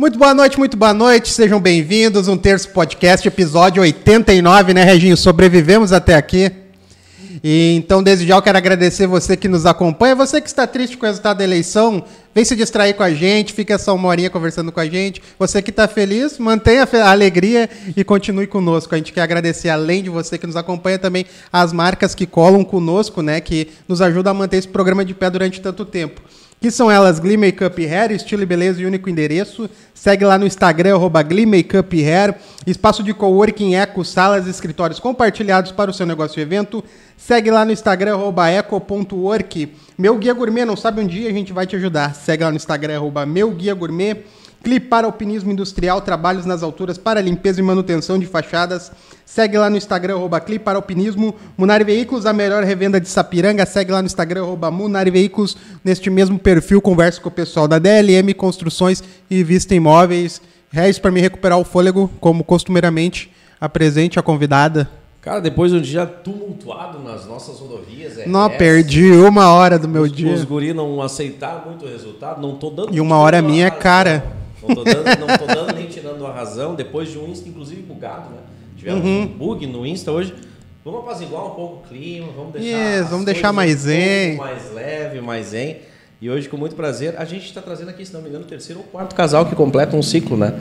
Muito boa noite, muito boa noite, sejam bem-vindos. Um terço podcast, episódio 89, né, Reginho? Sobrevivemos até aqui. E então, desde já, eu quero agradecer você que nos acompanha. Você que está triste com o resultado da eleição, vem se distrair com a gente, fica essa uma horinha conversando com a gente. Você que está feliz, mantenha a alegria e continue conosco. A gente quer agradecer, além de você que nos acompanha, também as marcas que colam conosco, né? Que nos ajudam a manter esse programa de pé durante tanto tempo que são elas Glee Makeup Hair, estilo e beleza e único endereço. Segue lá no Instagram, arroba Glee Makeup Hair. Espaço de coworking, eco, salas e escritórios compartilhados para o seu negócio e evento. Segue lá no Instagram, arroba eco.work. Meu Guia Gourmet, não sabe um dia, a gente vai te ajudar. Segue lá no Instagram, arroba Meu Guia Gourmet. Clipe para Alpinismo Industrial, trabalhos nas alturas para limpeza e manutenção de fachadas. Segue lá no Instagram, arroba Clipe para Alpinismo. Munari Veículos, a melhor revenda de Sapiranga. Segue lá no Instagram, arroba Munari Veículos. Neste mesmo perfil, conversa com o pessoal da DLM Construções e Vista Imóveis. Reis para me recuperar o fôlego, como costumeiramente apresente a convidada. Cara, depois de um dia tumultuado nas nossas rodovias. É não, perdi uma hora do meu os, dia. Os guri não aceitaram muito o resultado, não tô dando. E uma hora minha é cara. Não tô, dando, não tô dando nem tirando a razão, depois de um Insta, inclusive, bugado, né? Tivemos uhum. um bug no Insta hoje. Vamos apaziguar um pouco o clima, vamos deixar. Yes, vamos deixar mais zen. Um mais leve, mais zen. E hoje, com muito prazer, a gente está trazendo aqui, se não me engano, o terceiro ou quarto casal que completa um ciclo, né?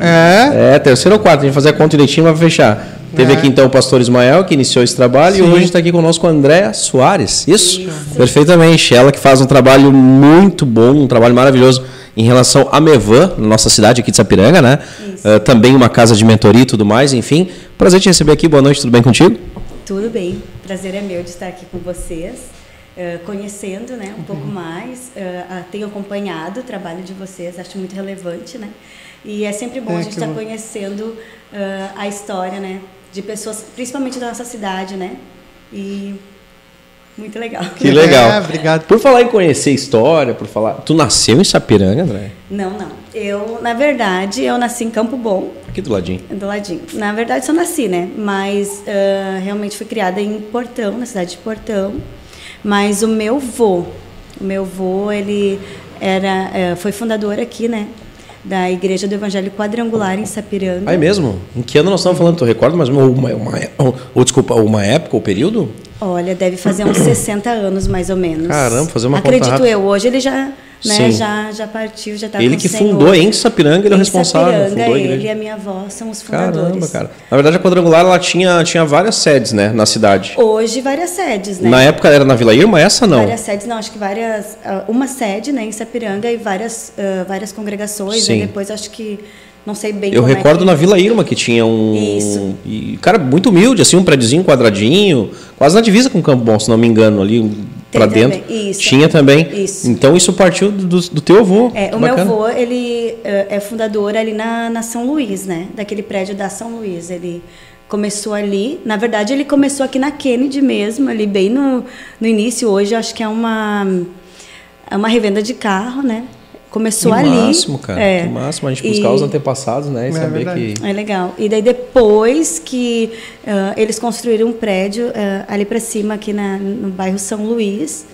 É? É, terceiro ou quarto. A gente vai fazer a conta direitinho para fechar. Teve é. aqui então o pastor Ismael, que iniciou esse trabalho, Sim. e hoje está aqui conosco a Andréa Soares. Isso? Isso? Perfeitamente. Ela que faz um trabalho muito bom, um trabalho maravilhoso em relação à Mevan, nossa cidade aqui de Sapiranga, né? Uh, também uma casa de mentoria e tudo mais, enfim. Prazer te receber aqui, boa noite, tudo bem contigo? Tudo bem, prazer é meu de estar aqui com vocês, uh, conhecendo né, um uhum. pouco mais, uh, tenho acompanhado o trabalho de vocês, acho muito relevante, né? E é sempre bom é, a gente estar conhecendo a história, né? De pessoas, principalmente da nossa cidade, né? E muito legal. Que legal. É, obrigado. Por falar em conhecer história, por falar. Tu nasceu em Sapiranga, André? Não, não. Eu, na verdade, eu nasci em Campo Bom. Aqui do ladinho. Do ladinho. Na verdade, só nasci, né? Mas uh, realmente fui criada em Portão, na cidade de Portão. Mas o meu vô, o meu vô, ele era, uh, foi fundador aqui, né? Da Igreja do Evangelho Quadrangular em Sapiranga. Ah, é mesmo? Em que ano nós estamos falando? Tu recorda mais uma, uma, uma, ou, desculpa, uma época ou período? Olha, deve fazer uns 60 anos mais ou menos. Caramba, fazer uma Acredito conta eu. Hoje ele já, né, já, já partiu, já está Ele que fundou em Sapiranga, ele é o responsável. Sapiranga, fundou ele e a minha avó são os fundadores. Caramba, cara. Na verdade, a Quadrangular ela tinha, tinha várias sedes, né, na cidade. Hoje, várias sedes, né? Na época era na Vila Irma, essa não? Várias sedes, não, acho que várias... Ah, uma sede, né, em Sapiranga e várias, uh, várias congregações. Sim. E depois, acho que não sei bem Eu é recordo é na Vila Irma que tinha um. Isso. E, cara, muito humilde, assim, um prédiozinho quadradinho, quase na divisa com o Campo Bom, se não me engano, ali para dentro. Isso. Tinha também. Isso. Então isso partiu do, do teu avô. É, o meu avô, ele eh, é fundador ali na, na São Luís, né? Daquele prédio da São Luís. Ele começou ali. Na verdade, ele começou aqui na Kennedy mesmo, ali bem no, no início. Hoje, acho que é uma, é uma revenda de carro, né? Começou que ali. máximo, cara. É. Que máximo. A gente buscar e... os antepassados, né? E é saber verdade. que. É legal. E daí depois que uh, eles construíram um prédio uh, ali para cima, aqui na, no bairro São Luís.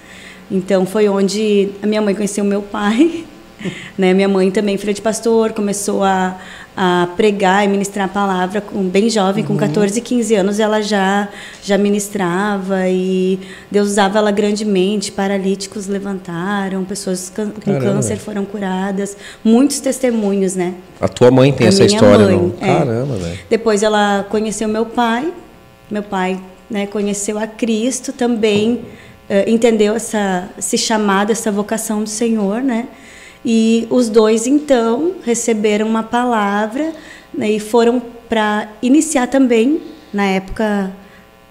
Então foi onde a minha mãe conheceu o meu pai. né? Minha mãe também, filha de pastor, começou a, a pregar e ministrar a palavra com, bem jovem, com 14, uhum. 15 anos, ela já, já ministrava e Deus usava ela grandemente. Paralíticos levantaram, pessoas com Caramba. câncer foram curadas, muitos testemunhos, né? A tua mãe tem a essa história, mãe, não? É. Caramba, velho. Depois ela conheceu meu pai, meu pai né, conheceu a Cristo também, uh, entendeu essa, esse chamado, essa vocação do Senhor, né? E os dois, então, receberam uma palavra né, e foram para iniciar também, na época,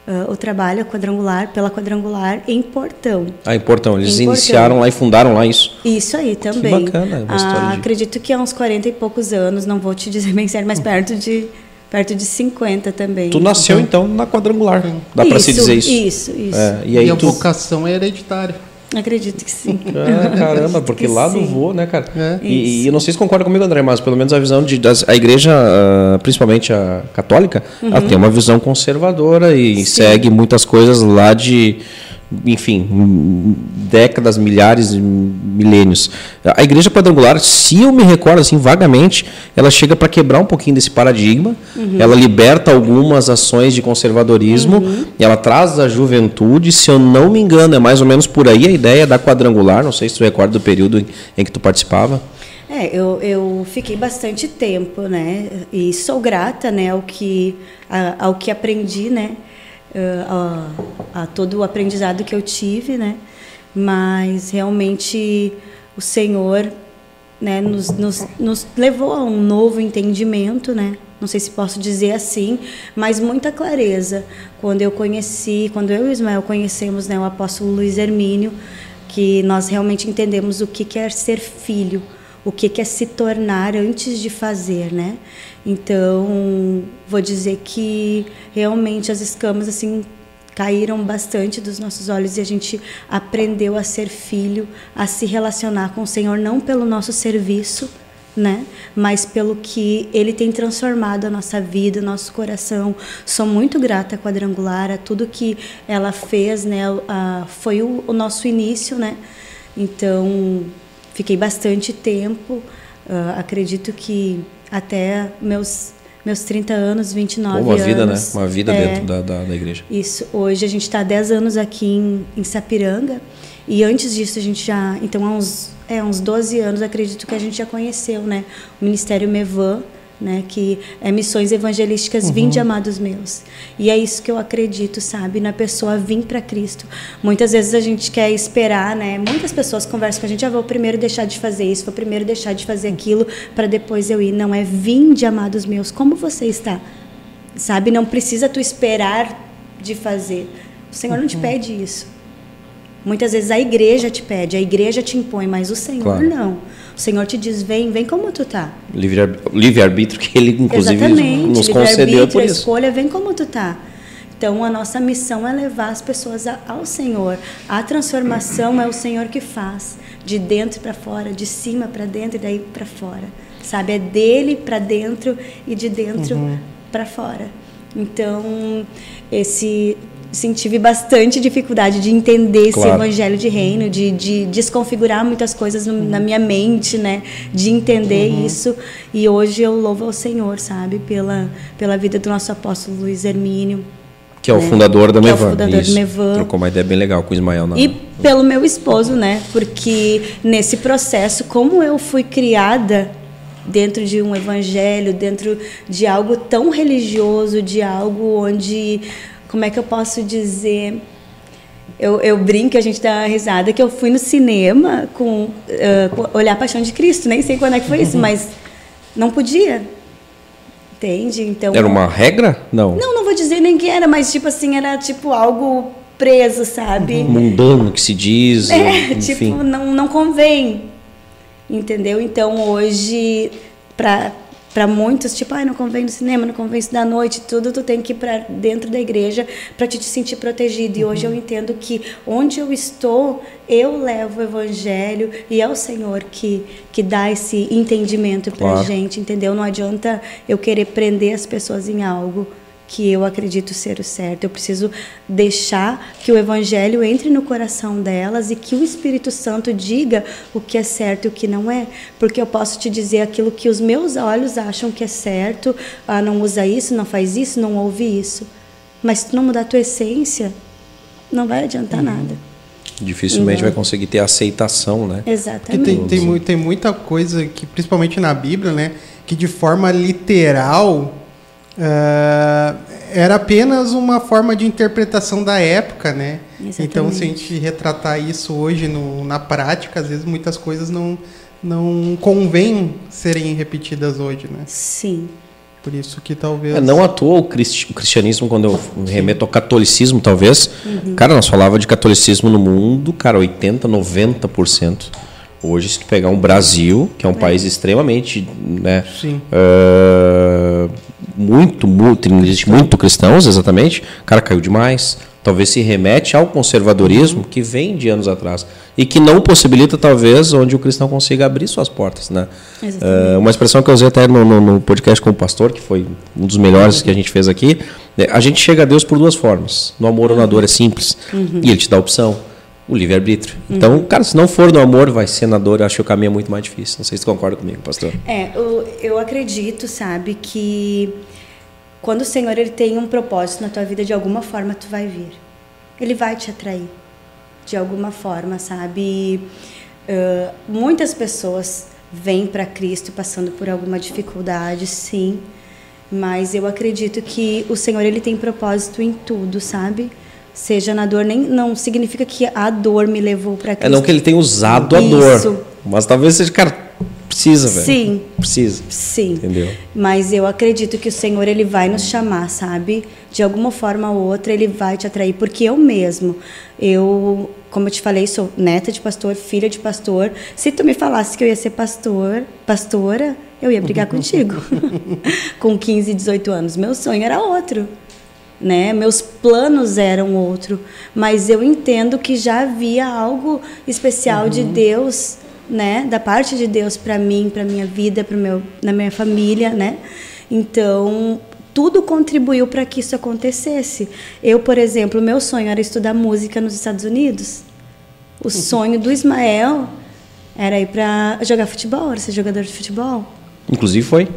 uh, o trabalho quadrangular, pela quadrangular, em Portão. Ah, em Portão. Eles em iniciaram Portão. lá e fundaram lá isso? Isso aí também. Que bacana. Ah, de... Acredito que há uns 40 e poucos anos, não vou te dizer bem certo, mas perto de perto de 50 também. Tu nasceu então, então na quadrangular, dá para se dizer isso. Isso, isso. É, e, aí e a tu... vocação é hereditária. Acredito que sim. É, caramba, porque lá sim. do vô, né, cara? É. E, e, eu não sei se concorda comigo, André, mas pelo menos a visão de das, a igreja, uh, principalmente a católica, uhum. ela tem uma visão conservadora e sim. segue muitas coisas lá de enfim, décadas, milhares, milênios. A igreja quadrangular, se eu me recordo assim vagamente, ela chega para quebrar um pouquinho desse paradigma. Uhum. Ela liberta algumas ações de conservadorismo, uhum. ela traz a juventude, se eu não me engano, é mais ou menos por aí a ideia da quadrangular, não sei se tu recorda do período em que tu participava. É, eu, eu fiquei bastante tempo, né? E sou grata, né, ao que, ao que aprendi, né? A, a, todo o aprendizado que eu tive, né? Mas realmente o Senhor né, nos, nos, nos levou a um novo entendimento, né? Não sei se posso dizer assim, mas muita clareza. Quando eu conheci, quando eu e o Ismael conhecemos né, o apóstolo Luiz Hermínio, que nós realmente entendemos o que quer ser filho, o que quer se tornar antes de fazer, né? Então, vou dizer que realmente as escamas assim caíram bastante dos nossos olhos e a gente aprendeu a ser filho, a se relacionar com o Senhor não pelo nosso serviço, né? Mas pelo que Ele tem transformado a nossa vida, nosso coração. Sou muito grata à Quadrangular, a tudo que ela fez, né? foi o, o nosso início, né? Então, fiquei bastante tempo. Uh, acredito que até meus meus 30 anos, 29 anos. Uma vida, né? Uma vida é, dentro da, da, da, igreja. Isso. Hoje a gente está 10 anos aqui em, em Sapiranga. E antes disso a gente já. Então, há uns, é, uns 12 anos, acredito que a gente já conheceu, né? O Ministério Mevan né, que é missões evangelísticas uhum. vinde amados meus. E é isso que eu acredito, sabe, na pessoa vir para Cristo. Muitas vezes a gente quer esperar, né? Muitas pessoas conversam com a gente, ah, vou primeiro deixar de fazer isso, vou primeiro deixar de fazer aquilo para depois eu ir. Não é vinde amados meus. Como você está? Sabe, não precisa tu esperar de fazer. O Senhor não te uhum. pede isso. Muitas vezes a igreja te pede, a igreja te impõe, mas o Senhor claro. não. O Senhor te diz: vem, vem como tu tá. Livre-arbítrio que Ele, inclusive, Exatamente. nos concedeu por isso. A escolha, vem como tu tá. Então, a nossa missão é levar as pessoas ao Senhor. A transformação é o Senhor que faz, de dentro para fora, de cima para dentro e daí para fora. Sabe? É dele para dentro e de dentro uhum. para fora. Então, esse sim, tive bastante dificuldade de entender claro. esse evangelho de reino, de, de desconfigurar muitas coisas no, na minha mente, né? De entender uhum. isso. E hoje eu louvo ao Senhor, sabe? Pela, pela vida do nosso apóstolo Luiz Hermínio. Que é o né? fundador da que Mevan. É o fundador do Mevan. Trocou uma ideia bem legal com o Ismael. Na... E pelo meu esposo, né? Porque nesse processo, como eu fui criada dentro de um evangelho, dentro de algo tão religioso, de algo onde como é que eu posso dizer? Eu, eu brinco, a gente dá risada, que eu fui no cinema com, uh, com Olhar a Paixão de Cristo, nem sei quando é que foi isso, mas não podia. Entende? Então. Era uma regra? Não. Não, não vou dizer nem que era, mas tipo assim, era tipo algo preso, sabe? Uhum. Mundano que se diz. É, enfim. tipo, não, não convém. Entendeu? Então hoje, para para muitos, tipo, ah, não convém no cinema, não convém da noite, tudo tu tem que ir para dentro da igreja para te, te sentir protegido. E hoje eu entendo que onde eu estou, eu levo o evangelho e é o Senhor que que dá esse entendimento para claro. gente, entendeu? Não adianta eu querer prender as pessoas em algo que eu acredito ser o certo. Eu preciso deixar que o evangelho entre no coração delas e que o Espírito Santo diga o que é certo e o que não é, porque eu posso te dizer aquilo que os meus olhos acham que é certo, ah, não usa isso, não faz isso, não ouve isso. Mas se tu não mudar a tua essência, não vai adiantar uhum. nada. Dificilmente vai conseguir ter aceitação, né? Exatamente. Tem, tem, tem muita coisa que, principalmente na Bíblia, né, que de forma literal Uh, era apenas uma forma de interpretação da época, né? Exatamente. Então, se a gente retratar isso hoje no, na prática, às vezes muitas coisas não, não convém serem repetidas hoje, né? Sim. Por isso que talvez. É, não à toa o, cristianismo, quando eu remeto ao catolicismo, talvez. Uhum. Cara, nós falava de catolicismo no mundo, cara, 80%, 90%. Hoje, se tu pegar um Brasil, que é um é. país extremamente, né, uh, muito, muito, existe muito cristãos, exatamente, o cara caiu demais, talvez se remete ao conservadorismo que vem de anos atrás e que não possibilita talvez onde o cristão consiga abrir suas portas, né? Uh, uma expressão que eu usei até no, no, no, podcast com o pastor, que foi um dos melhores que a gente fez aqui, é, a gente chega a Deus por duas formas. No amor ou na dor é simples uhum. e Ele te dá a opção, o livre arbítrio. Uhum. Então, cara, se não for no amor, vai ser na dor. Eu acho que o caminho é muito mais difícil. Não sei se tu concorda comigo, pastor. É, eu, eu acredito, sabe, que quando o Senhor ele tem um propósito na tua vida, de alguma forma tu vai vir. Ele vai te atrair, de alguma forma, sabe? Uh, muitas pessoas vêm para Cristo passando por alguma dificuldade, sim, mas eu acredito que o Senhor ele tem propósito em tudo, sabe? Seja na dor, nem não significa que a dor me levou para Cristo. É não que ele tenha usado a Isso. dor, mas talvez seja, cara, Precisa, velho. Sim. Precisa. Sim. Entendeu? Mas eu acredito que o Senhor ele vai nos chamar, sabe? De alguma forma ou outra ele vai te atrair, porque eu mesmo, eu, como eu te falei, sou neta de pastor, filha de pastor. Se tu me falasse que eu ia ser pastor, pastora, eu ia brigar contigo. Com 15, 18 anos, meu sonho era outro. Né? Meus planos eram outro, mas eu entendo que já havia algo especial uhum. de Deus né, da parte de Deus para mim, para minha vida, para meu, na minha família, né? Então, tudo contribuiu para que isso acontecesse. Eu, por exemplo, meu sonho era estudar música nos Estados Unidos. O uhum. sonho do Ismael era ir para jogar futebol, era ser jogador de futebol. Inclusive foi.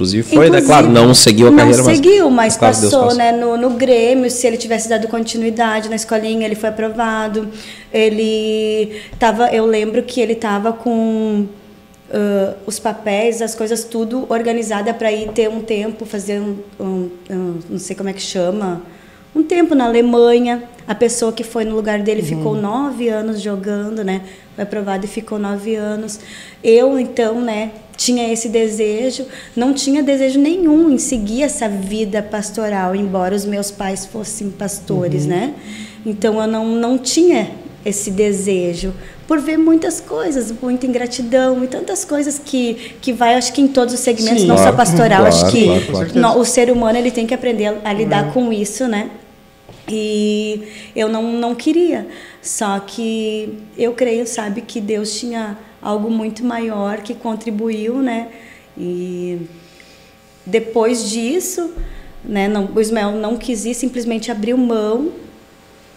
Inclusive foi, né? Inclusive, né? Claro, não seguiu a não carreira, mas... seguiu, mas passou, né? No, no Grêmio, se ele tivesse dado continuidade na escolinha, ele foi aprovado. Ele tava... Eu lembro que ele estava com... Uh, os papéis, as coisas tudo organizada para ir ter um tempo, fazer um, um, um, não sei como é que chama, um tempo na Alemanha. A pessoa que foi no lugar dele uhum. ficou nove anos jogando, né? Foi aprovado e ficou nove anos. Eu então, né? tinha esse desejo, não tinha desejo nenhum em seguir essa vida pastoral, embora os meus pais fossem pastores, uhum. né? Então eu não, não tinha esse desejo por ver muitas coisas, muita ingratidão e tantas coisas que que vai, acho que em todos os segmentos, Sim, não claro, só pastoral, claro, acho que claro, no, o ser humano ele tem que aprender a lidar uhum. com isso, né? E eu não, não queria. Só que eu creio, sabe, que Deus tinha algo muito maior que contribuiu, né? E depois disso, né, não, o Ismael não quis ir, simplesmente abriu mão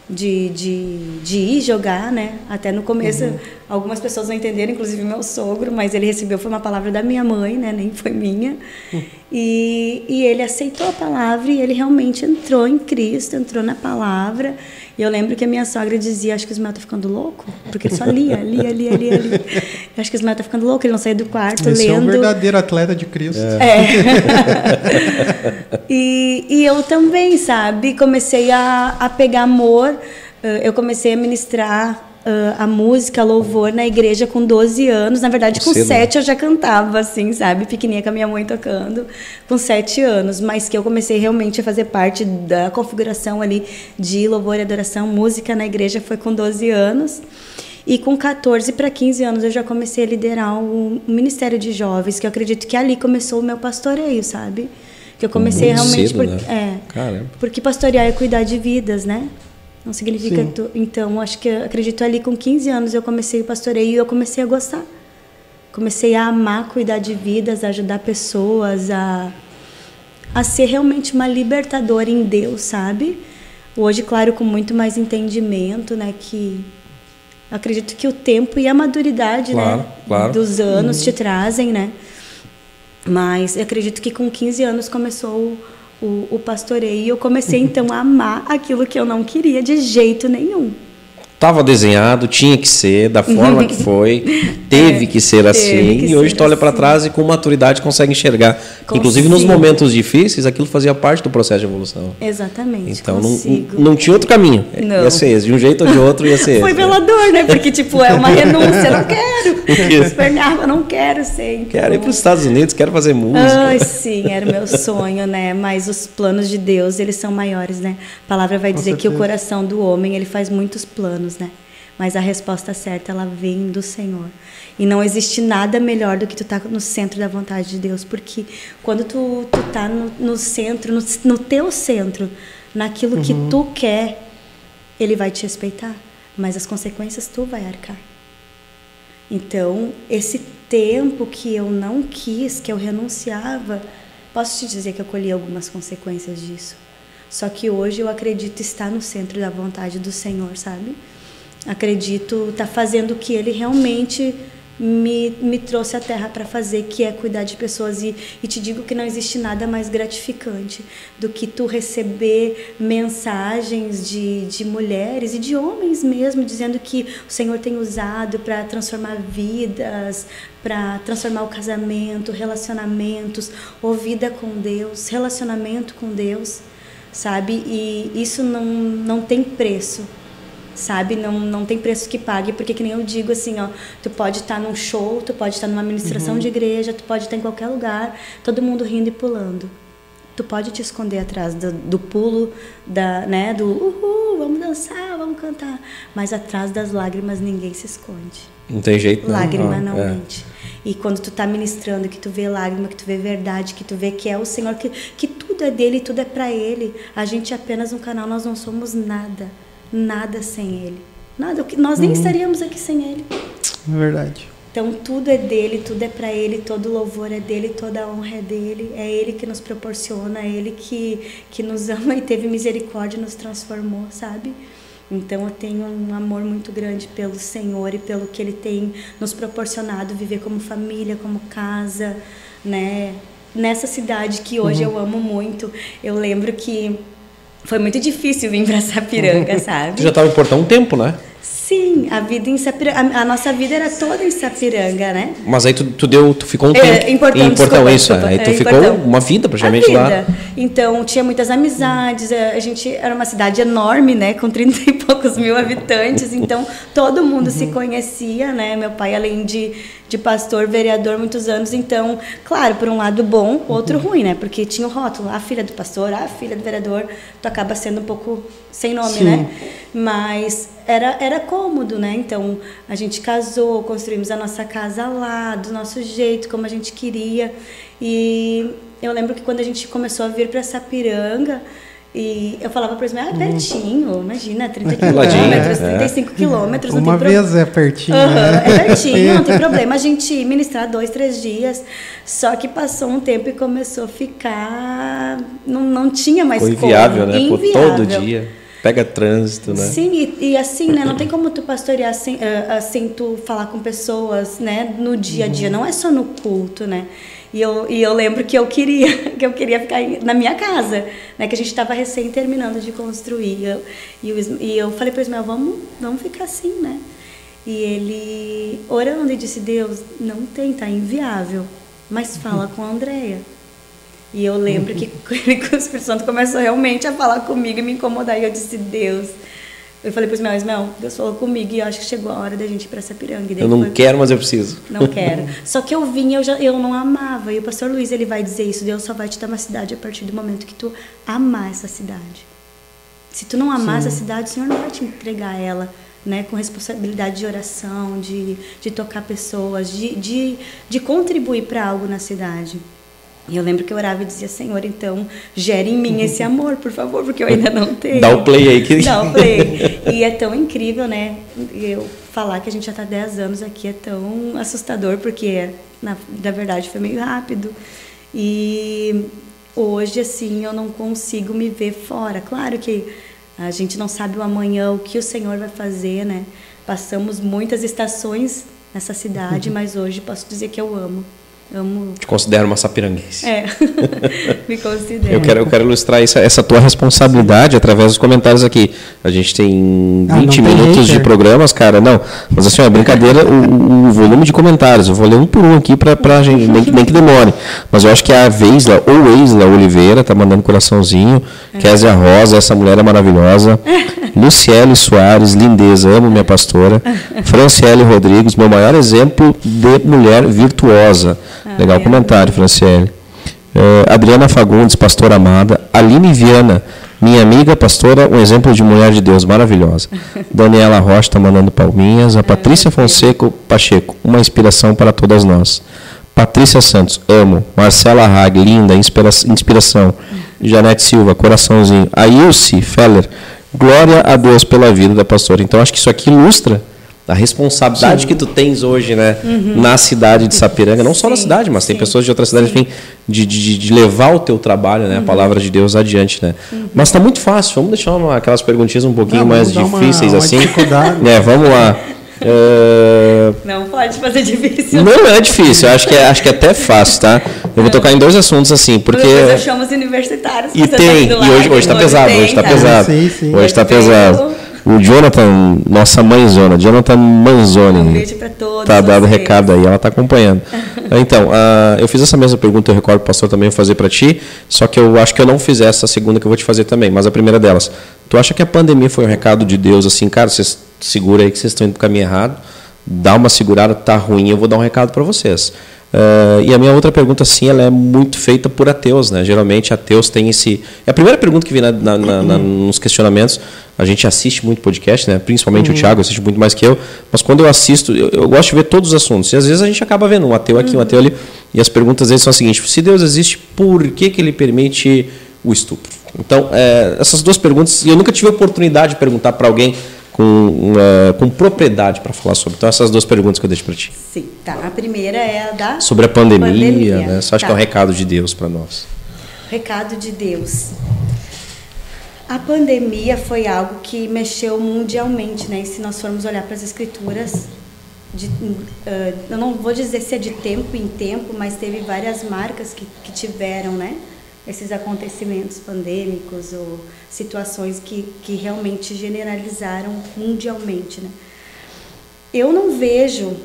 de, de, de ir jogar, né? Até no começo, uhum. algumas pessoas não entenderam, inclusive meu sogro, mas ele recebeu, foi uma palavra da minha mãe, né? Nem foi minha. Uhum. E, e ele aceitou a palavra e ele realmente entrou em Cristo, entrou na palavra. E eu lembro que a minha sogra dizia, acho que o Ismael tá ficando louco, porque ele só lia, lia, lia, lia, lia. Acho que o Ismael tá ficando louco, ele não saía do quarto Esse lendo. é um verdadeiro atleta de Cristo. É. é. e, e eu também, sabe, comecei a, a pegar amor, eu comecei a ministrar uh, a música, louvor na igreja com 12 anos. Na verdade, com Cedo. 7 eu já cantava, assim, sabe? Pequenininha com a minha mãe tocando, com 7 anos. Mas que eu comecei realmente a fazer parte da configuração ali de louvor e adoração, música na igreja foi com 12 anos. E com 14 para 15 anos eu já comecei a liderar o, Ministério de Jovens, que eu acredito que ali começou o meu pastoreio, sabe? Que eu comecei Muito realmente cedo, por, né? é, porque pastorear é cuidar de vidas, né? Não significa. Tu, então, acho que acredito ali com 15 anos eu comecei o pastoreio e eu comecei a gostar. Comecei a amar cuidar de vidas, a ajudar pessoas, a, a ser realmente uma libertadora em Deus, sabe? Hoje, claro, com muito mais entendimento, né? Que acredito que o tempo e a maturidade, claro, né? Claro. Dos anos uhum. te trazem, né? Mas acredito que com 15 anos começou o, o pastoreio e eu comecei então a amar aquilo que eu não queria de jeito nenhum. Estava desenhado, tinha que ser, da forma que foi, teve é, que ser assim, que e hoje tu olha assim. para trás e com maturidade consegue enxergar. Consigo. Inclusive nos momentos difíceis, aquilo fazia parte do processo de evolução. Exatamente. Então não, não tinha outro caminho. Não. Ia ser esse, de um jeito ou de outro ia ser Foi esse. pela dor, né? Porque, tipo, é uma renúncia, não quero. Supernava, não quero ser. Então... Quero ir para os Estados Unidos, quero fazer música. Ai, sim, era o meu sonho, né? Mas os planos de Deus, eles são maiores, né? A palavra vai dizer que o coração do homem, ele faz muitos planos né? Mas a resposta certa, ela vem do Senhor. E não existe nada melhor do que tu estar tá no centro da vontade de Deus, porque quando tu, tu tá no, no centro, no, no, teu centro, naquilo uhum. que tu quer, ele vai te respeitar, mas as consequências tu vai arcar. Então, esse tempo que eu não quis, que eu renunciava, posso te dizer que eu colhi algumas consequências disso. Só que hoje eu acredito estar no centro da vontade do Senhor, sabe? Acredito estar tá fazendo o que Ele realmente me, me trouxe à Terra para fazer, que é cuidar de pessoas. E, e te digo que não existe nada mais gratificante do que tu receber mensagens de, de mulheres e de homens mesmo, dizendo que o Senhor tem usado para transformar vidas, para transformar o casamento, relacionamentos, ou vida com Deus, relacionamento com Deus, sabe? E isso não, não tem preço sabe? Não, não tem preço que pague, porque que nem eu digo assim, ó, tu pode estar tá num show, tu pode estar tá numa administração uhum. de igreja, tu pode estar tá em qualquer lugar, todo mundo rindo e pulando. Tu pode te esconder atrás do, do pulo, da, né, do uhul, vamos dançar, vamos cantar, mas atrás das lágrimas ninguém se esconde. Não tem jeito, não. Lágrima não, não é. mente. E quando tu tá ministrando, que tu vê lágrima, que tu vê verdade, que tu vê que é o Senhor, que, que tudo é dele, tudo é para ele. A gente é apenas um canal, nós não somos nada nada sem Ele. Nada, nós nem uhum. estaríamos aqui sem Ele. É verdade. Então tudo é dele, tudo é para ele, todo louvor é dele, toda honra é dele. É ele que nos proporciona, é ele que que nos ama e teve misericórdia, nos transformou, sabe? Então eu tenho um amor muito grande pelo Senhor e pelo que ele tem nos proporcionado viver como família, como casa, né? Nessa cidade que hoje uhum. eu amo muito. Eu lembro que foi muito difícil vir para Sapiranga, sabe? Tu já estava em Portão um tempo, né? Sim, a vida em Sapiranga, a, a, nossa vida era toda em Sapiranga, né? Mas aí tu, tu deu, tu ficou um é, tempo é, em Portão, em Portão isso, desculpa, aí tu é, ficou Portão. uma vida praticamente vida. lá. Então tinha muitas amizades, a gente era uma cidade enorme, né, com 30 e poucos mil habitantes, então todo mundo uhum. se conhecia, né? Meu pai além de de pastor, vereador muitos anos. Então, claro, por um lado bom, outro uhum. ruim, né? Porque tinha o rótulo, a filha do pastor, a filha do vereador, tu acaba sendo um pouco sem nome, Sim. né? Mas era, era cômodo, né? Então, a gente casou, construímos a nossa casa lá, do nosso jeito, como a gente queria. E eu lembro que quando a gente começou a vir para Sapiranga, e eu falava para eles, ah, pertinho, imagina, 30 quilômetros, é. 35 quilômetros. Uma vez pro... é pertinho. Uhum, né? É pertinho, não tem problema a gente ministrar dois, três dias. Só que passou um tempo e começou a ficar. Não, não tinha mais Foi inviável, né? Inviável. todo dia. Pega trânsito, né? Sim, e, e, assim, né? Não tem como tu pastorear sem, uh, sem tu falar com pessoas, né? No dia a dia. Não é só no culto, né? E eu, e eu lembro que eu queria que eu queria ficar na minha casa, né? Que a gente estava recém terminando de construir. E, eu, e eu falei para o Ismael, vamos, vamos ficar assim, né? E ele, orando, e disse, Deus, não tem, tá inviável, mas fala com a Andrea. E eu lembro que, que o Espírito Santo começou realmente a falar comigo e me incomodar. E eu disse, Deus, eu falei para os meus, Ismael, Deus falou comigo e eu acho que chegou a hora da gente ir para Sapiranga. Eu não foi... quero, mas eu preciso. Não quero. Só que eu vim, eu já eu não amava. E o pastor Luiz, ele vai dizer isso, Deus só vai te dar uma cidade a partir do momento que tu amar essa cidade. Se tu não amar Sim. essa cidade, o Senhor não vai te entregar ela, né, com responsabilidade de oração, de, de tocar pessoas, de, de, de contribuir para algo na cidade. E eu lembro que eu orava e dizia, Senhor, então, gere em mim esse amor, por favor, porque eu ainda não tenho. Dá o play aí. Que... Dá o play. E é tão incrível, né? Eu falar que a gente já está 10 anos aqui é tão assustador, porque, na, na verdade, foi meio rápido. E hoje, assim, eu não consigo me ver fora. Claro que a gente não sabe o amanhã, o que o Senhor vai fazer, né? Passamos muitas estações nessa cidade, uhum. mas hoje posso dizer que eu amo. Amo. Te considero uma sapiranguense. É, me considero. Eu quero, eu quero ilustrar essa, essa tua responsabilidade através dos comentários aqui. A gente tem 20 ah, minutos de programas, cara. Não, mas assim, é brincadeira, o, o, volume de comentários. Eu vou ler um por um aqui para a gente, nem, nem, que demore. Mas eu acho que a Veisla, ou Weisla Oliveira, tá mandando coraçãozinho. É. Kézia Rosa, essa mulher é maravilhosa. Luciele Soares, lindeza, amo minha pastora. Franciele Rodrigues, meu maior exemplo de mulher virtuosa. Ah, Legal é. comentário, Franciele. Uh, Adriana Fagundes, pastora amada. Aline Viana, minha amiga pastora, um exemplo de mulher de Deus maravilhosa. Daniela Rocha está mandando palminhas. A ah, Patrícia Fonseca Pacheco, uma inspiração para todas nós. Patrícia Santos, amo. Marcela Hag, linda, inspira inspiração. Janete Silva, coraçãozinho. Ailce Feller, Glória a Deus pela vida da pastora. Então, acho que isso aqui ilustra a responsabilidade sim. que tu tens hoje, né, uhum. na cidade de Sapiranga, não sim, só na cidade, mas sim. tem pessoas de outras cidades, enfim, de, de, de, levar o teu trabalho, né, uhum. a palavra de Deus adiante, né. Uhum. Mas está muito fácil. Vamos deixar uma, aquelas perguntinhas um pouquinho mais difíceis uma, uma assim. Né, vamos lá. Uh... Não pode fazer difícil. Não é difícil, acho que é, acho que é até fácil, tá? Eu vou tocar em dois assuntos assim, porque. Depois eu chamo os universitários. E tem, e hoje, hoje tá pesado, hoje tá pesado. Hoje tá pesado. O Jonathan, nossa mãezona, Jonathan Manzoni. Um beijo para todos. Tá dado recado aí, ela tá acompanhando. então, uh, eu fiz essa mesma pergunta, eu recordo o pastor também fazer para ti, só que eu acho que eu não fiz essa segunda que eu vou te fazer também, mas a primeira delas. Tu acha que a pandemia foi um recado de Deus assim, cara, vocês segura aí que vocês estão indo pro caminho errado, dá uma segurada, tá ruim, eu vou dar um recado para vocês. Uh, e a minha outra pergunta, sim, ela é muito feita por ateus, né? Geralmente ateus têm esse. É a primeira pergunta que vem na, na, na, nos questionamentos. A gente assiste muito podcast, né? Principalmente uhum. o Thiago assiste muito mais que eu. Mas quando eu assisto, eu, eu, gosto de ver todos os assuntos. E às vezes a gente acaba vendo um ateu aqui, um ateu ali. E as perguntas deles são as seguintes: se Deus existe, por que, que ele permite o estupro? Então, é, essas duas perguntas, e eu nunca tive a oportunidade de perguntar para alguém com, uh, com propriedade para falar sobre. Então, essas duas perguntas que eu deixo para ti. Sim, tá. A primeira é a da. Sobre a pandemia, pandemia. né? Você acha tá. que é um recado de Deus para nós? Recado de Deus. A pandemia foi algo que mexeu mundialmente, né? E se nós formos olhar para as escrituras, de, uh, eu não vou dizer se é de tempo em tempo, mas teve várias marcas que, que tiveram, né? Esses acontecimentos pandêmicos ou situações que, que realmente generalizaram mundialmente. Né? Eu não vejo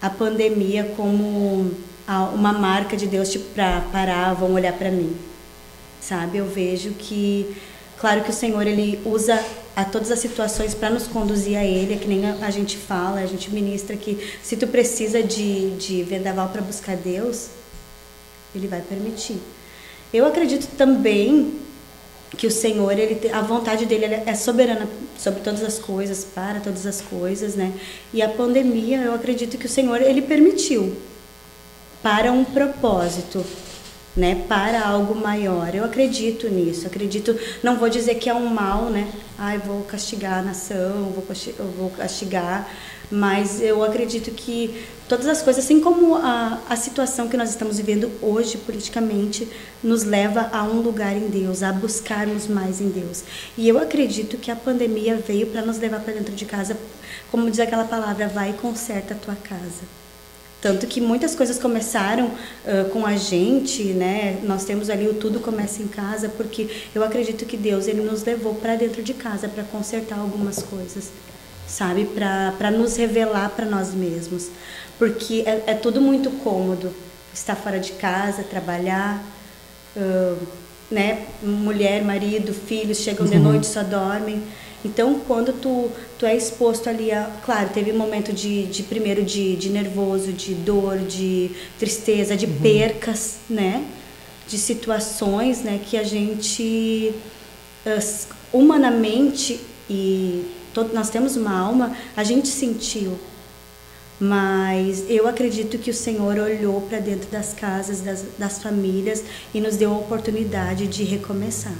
a pandemia como uma marca de Deus tipo para parar, vão olhar para mim, sabe? Eu vejo que, claro que o Senhor ele usa a todas as situações para nos conduzir a Ele, é que nem a, gente fala, a gente ministra que se tu precisa de, de vendaval para buscar Deus, Ele vai permitir. Eu acredito também que o Senhor, ele, a vontade dele é soberana sobre todas as coisas, para todas as coisas, né? E a pandemia, eu acredito que o Senhor, ele permitiu para um propósito, né? Para algo maior. Eu acredito nisso. Acredito, não vou dizer que é um mal, né? Ai, vou castigar a nação, vou, vou castigar, mas eu acredito que todas as coisas, assim como a, a situação que nós estamos vivendo hoje politicamente, nos leva a um lugar em Deus, a buscarmos mais em Deus. E eu acredito que a pandemia veio para nos levar para dentro de casa, como diz aquela palavra, vai e conserta a tua casa. Tanto que muitas coisas começaram uh, com a gente, né? Nós temos ali o tudo começa em casa, porque eu acredito que Deus ele nos levou para dentro de casa para consertar algumas coisas, sabe? Para nos revelar para nós mesmos porque é, é, tudo muito cômodo. Estar fora de casa, trabalhar, uh, né? Mulher, marido, filhos chegam uhum. de noite só dormem. Então, quando tu, tu é exposto ali, a, claro, teve um momento de, de primeiro de, de nervoso, de dor, de tristeza, de uhum. percas, né? De situações, né? Que a gente humanamente e todo, nós temos uma alma, a gente sentiu. Mas eu acredito que o Senhor olhou para dentro das casas, das, das famílias e nos deu a oportunidade de recomeçar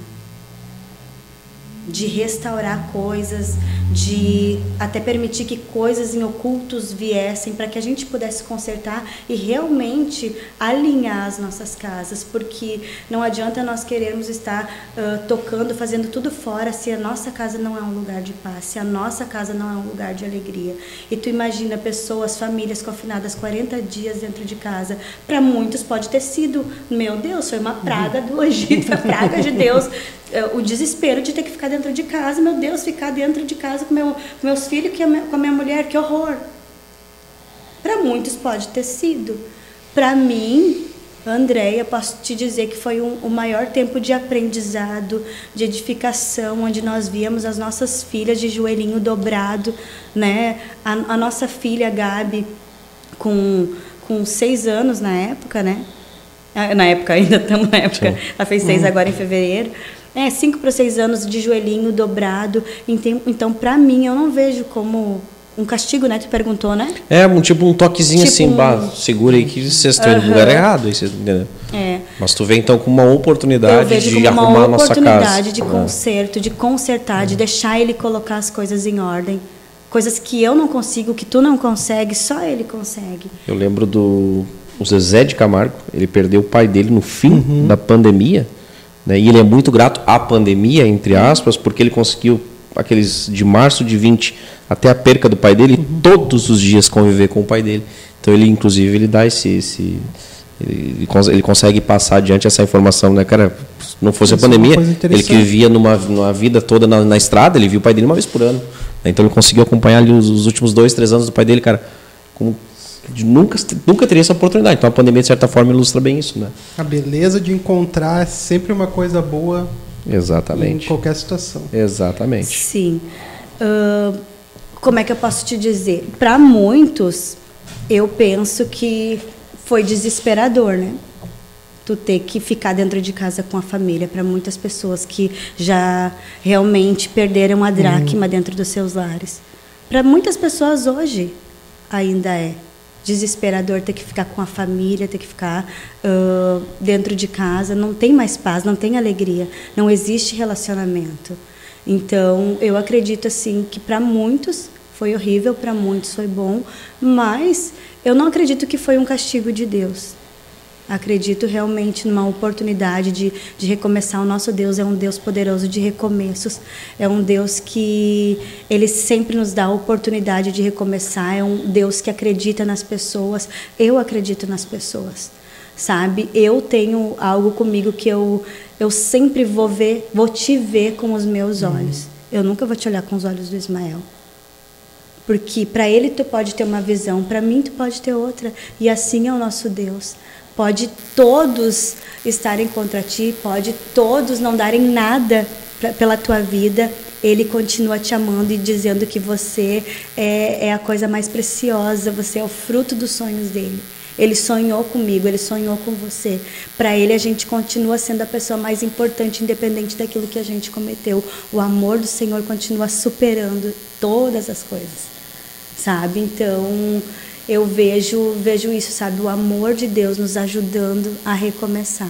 de restaurar coisas, de até permitir que coisas em ocultos viessem para que a gente pudesse consertar e realmente alinhar as nossas casas, porque não adianta nós querermos estar uh, tocando, fazendo tudo fora se a nossa casa não é um lugar de paz, se a nossa casa não é um lugar de alegria. E tu imagina pessoas, famílias confinadas 40 dias dentro de casa, para muitos pode ter sido, meu Deus, foi uma praga do Egito, a praga de Deus o desespero de ter que ficar dentro de casa, meu Deus, ficar dentro de casa com, meu, meus filhos, com a minha mulher, que horror. Para muitos pode ter sido. Para mim, Andréia, posso te dizer que foi um, o maior tempo de aprendizado, de edificação, onde nós víamos as nossas filhas de joelhinho dobrado, né? A, a nossa filha Gabi, com, com seis anos na época, né? Ah, na época, ainda estamos na época, Sim. ela fez seis uhum. agora em fevereiro. É, cinco para seis anos de joelhinho dobrado. Então, para mim, eu não vejo como um castigo, né? Tu perguntou, né? É, um tipo um toquezinho Tipo assim, um- bah, segura aí que você está indo no lugar errado. Aí você, entendeu? É. Mas tu vê então com uma oportunidade de arrumar uma a nossa casa. oportunidade de É. conserto, de consertar, de deixar ele colocar as coisas em ordem. Coisas que eu não consigo, que tu não consegue, só ele consegue. Eu lembro do o Zezé de Camargo, ele perdeu o pai dele no fim Uhum. da pandemia, né? E ele é muito grato à pandemia, entre aspas, porque ele conseguiu aqueles de março de 20 até a perca do pai dele, Uhum. todos os dias conviver com o pai dele. Então ele inclusive ele dá esse, esse ele, ele cons- ele consegue passar adiante essa informação, né, cara? Se não fosse a Isso é uma pandemia, coisa ele que vivia numa, numa vida toda na, na estrada, ele viu o pai dele uma vez por ano. né? Então ele conseguiu acompanhar ali os, os últimos dois, três anos do pai dele, cara. Nunca, nunca teria essa oportunidade. Então a pandemia, de certa forma, ilustra bem isso, né? A beleza de encontrar é sempre uma coisa boa em Exatamente. qualquer situação. Exatamente. Sim. Ahn, como é que eu posso te dizer? Para muitos, eu penso que foi desesperador, né? Tu ter que ficar dentro de casa com a família. Para muitas pessoas que já realmente perderam a dracma dentro dos seus lares. Para muitas pessoas hoje ainda é desesperador ter que ficar com a família, ter que ficar ah, dentro de casa. Não tem mais paz, não tem alegria, não existe relacionamento. Então, eu acredito assim que para muitos foi horrível, para muitos foi bom, mas eu não acredito que foi um castigo de Deus. Acredito realmente numa oportunidade de, de recomeçar. O nosso Deus é um Deus poderoso de recomeços. É um Deus que ele sempre nos dá a oportunidade de recomeçar. É um Deus que acredita nas pessoas. Eu acredito nas pessoas, sabe? Eu tenho algo comigo que eu eu sempre vou ver, vou te ver com os meus olhos. Eu nunca vou te olhar com os olhos do Ismael. Porque para ele tu pode ter uma visão, para mim tu pode ter outra. E assim é o nosso Deus. Pode todos estarem contra ti, pode todos não darem nada pra, pela tua vida. Ele continua te amando e dizendo que você é, é a coisa mais preciosa, você é o fruto dos sonhos dele. Ele sonhou comigo, ele sonhou com você. Para ele, a gente continua sendo a pessoa mais importante, independente daquilo que a gente cometeu. O amor do Senhor continua superando todas as coisas, sabe? Então, eu vejo, vejo isso, sabe? O amor de Deus nos ajudando a recomeçar.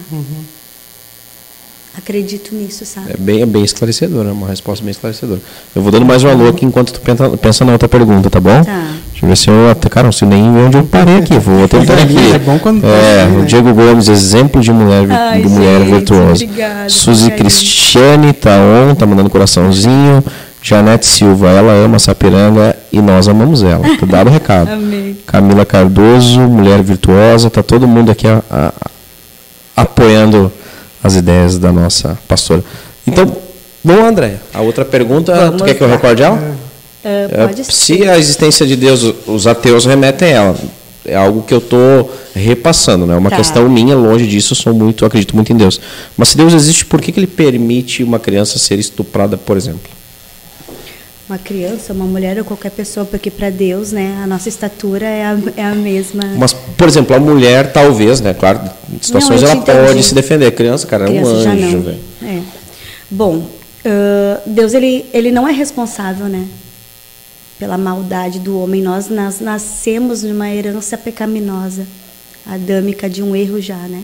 Acredito nisso, sabe? É bem, é bem esclarecedor, é uma resposta bem esclarecedora. Eu vou dando mais um alô aqui enquanto tu pensa, pensa na outra pergunta, tá bom? Tá. Deixa eu ver se eu. até- Cara, não sei nem onde eu parei aqui. Vou tentar aqui. É bom quando É, passa, né? o Diego Gomes, exemplo de mulher, Ai, de mulher gente, virtuosa. obrigada, Suzy. Cristiane tá on, tá mandando coraçãozinho. Janete Silva, ela ama Sapiranga e nós amamos ela. Tá dado o recado. Amém. Camila Cardoso, mulher virtuosa, tá todo mundo aqui a- a- apoiando as ideias da nossa pastora. Então, bom, André, a outra pergunta, Vamos tu quer que eu recorde ela? É, pode ser. se a existência de Deus, os ateus remetem a ela. É algo que eu estou repassando, né? É uma Tá. questão minha, longe disso, sou muito, acredito muito em Deus. Mas se Deus existe, por que, que ele permite uma criança ser estuprada, por exemplo? Uma criança, uma mulher ou qualquer pessoa, porque para Deus, né, a nossa estatura é a, é a mesma. Mas, por exemplo, a mulher, talvez, né? Claro, em situações Não, ela te entendi. pode se defender. A criança, cara, é um criança anjo, velho. É. Bom, ah, Deus ele, ele não é responsável, né, pela maldade do homem. Nós, nós nascemos numa herança pecaminosa, adâmica de um erro já, né?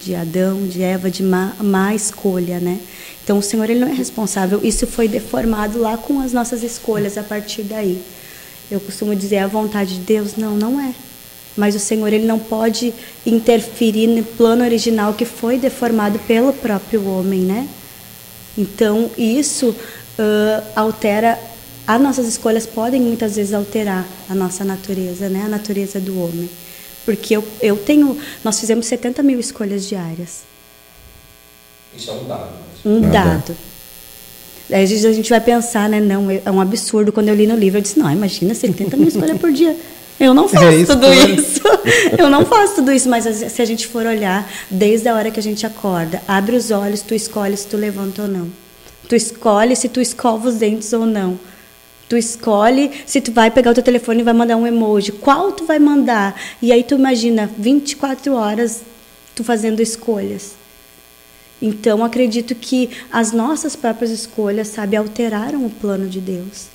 De Adão, de Eva, de má, má escolha, né? Então o Senhor ele não é responsável. Isso foi deformado lá com as nossas escolhas a partir daí. Eu costumo dizer a vontade de Deus, não, não é. Mas o Senhor ele não pode interferir no plano original que foi deformado pelo próprio homem, né? Então isso ah, altera as nossas escolhas podem muitas vezes alterar a nossa natureza, né? A natureza do homem, porque eu, eu tenho nós fizemos 70 mil escolhas diárias Isso é um dado. um dado. Aí às vezes a gente vai pensar, né? Não, é um absurdo. Quando eu li no livro, eu disse, não, imagina 70 mil escolhas por dia. Eu não faço É isso, tudo isso. Eu não faço tudo isso, mas se a gente for olhar, desde a hora que a gente acorda, abre os olhos, tu escolhe se tu levanta ou não. Tu escolhe se tu escova os dentes ou não. Tu escolhe se tu vai pegar o teu telefone e vai mandar um emoji. Qual tu vai mandar? E aí tu imagina 24 horas tu fazendo escolhas. Então, acredito que as nossas próprias escolhas, sabe, alteraram o plano de Deus.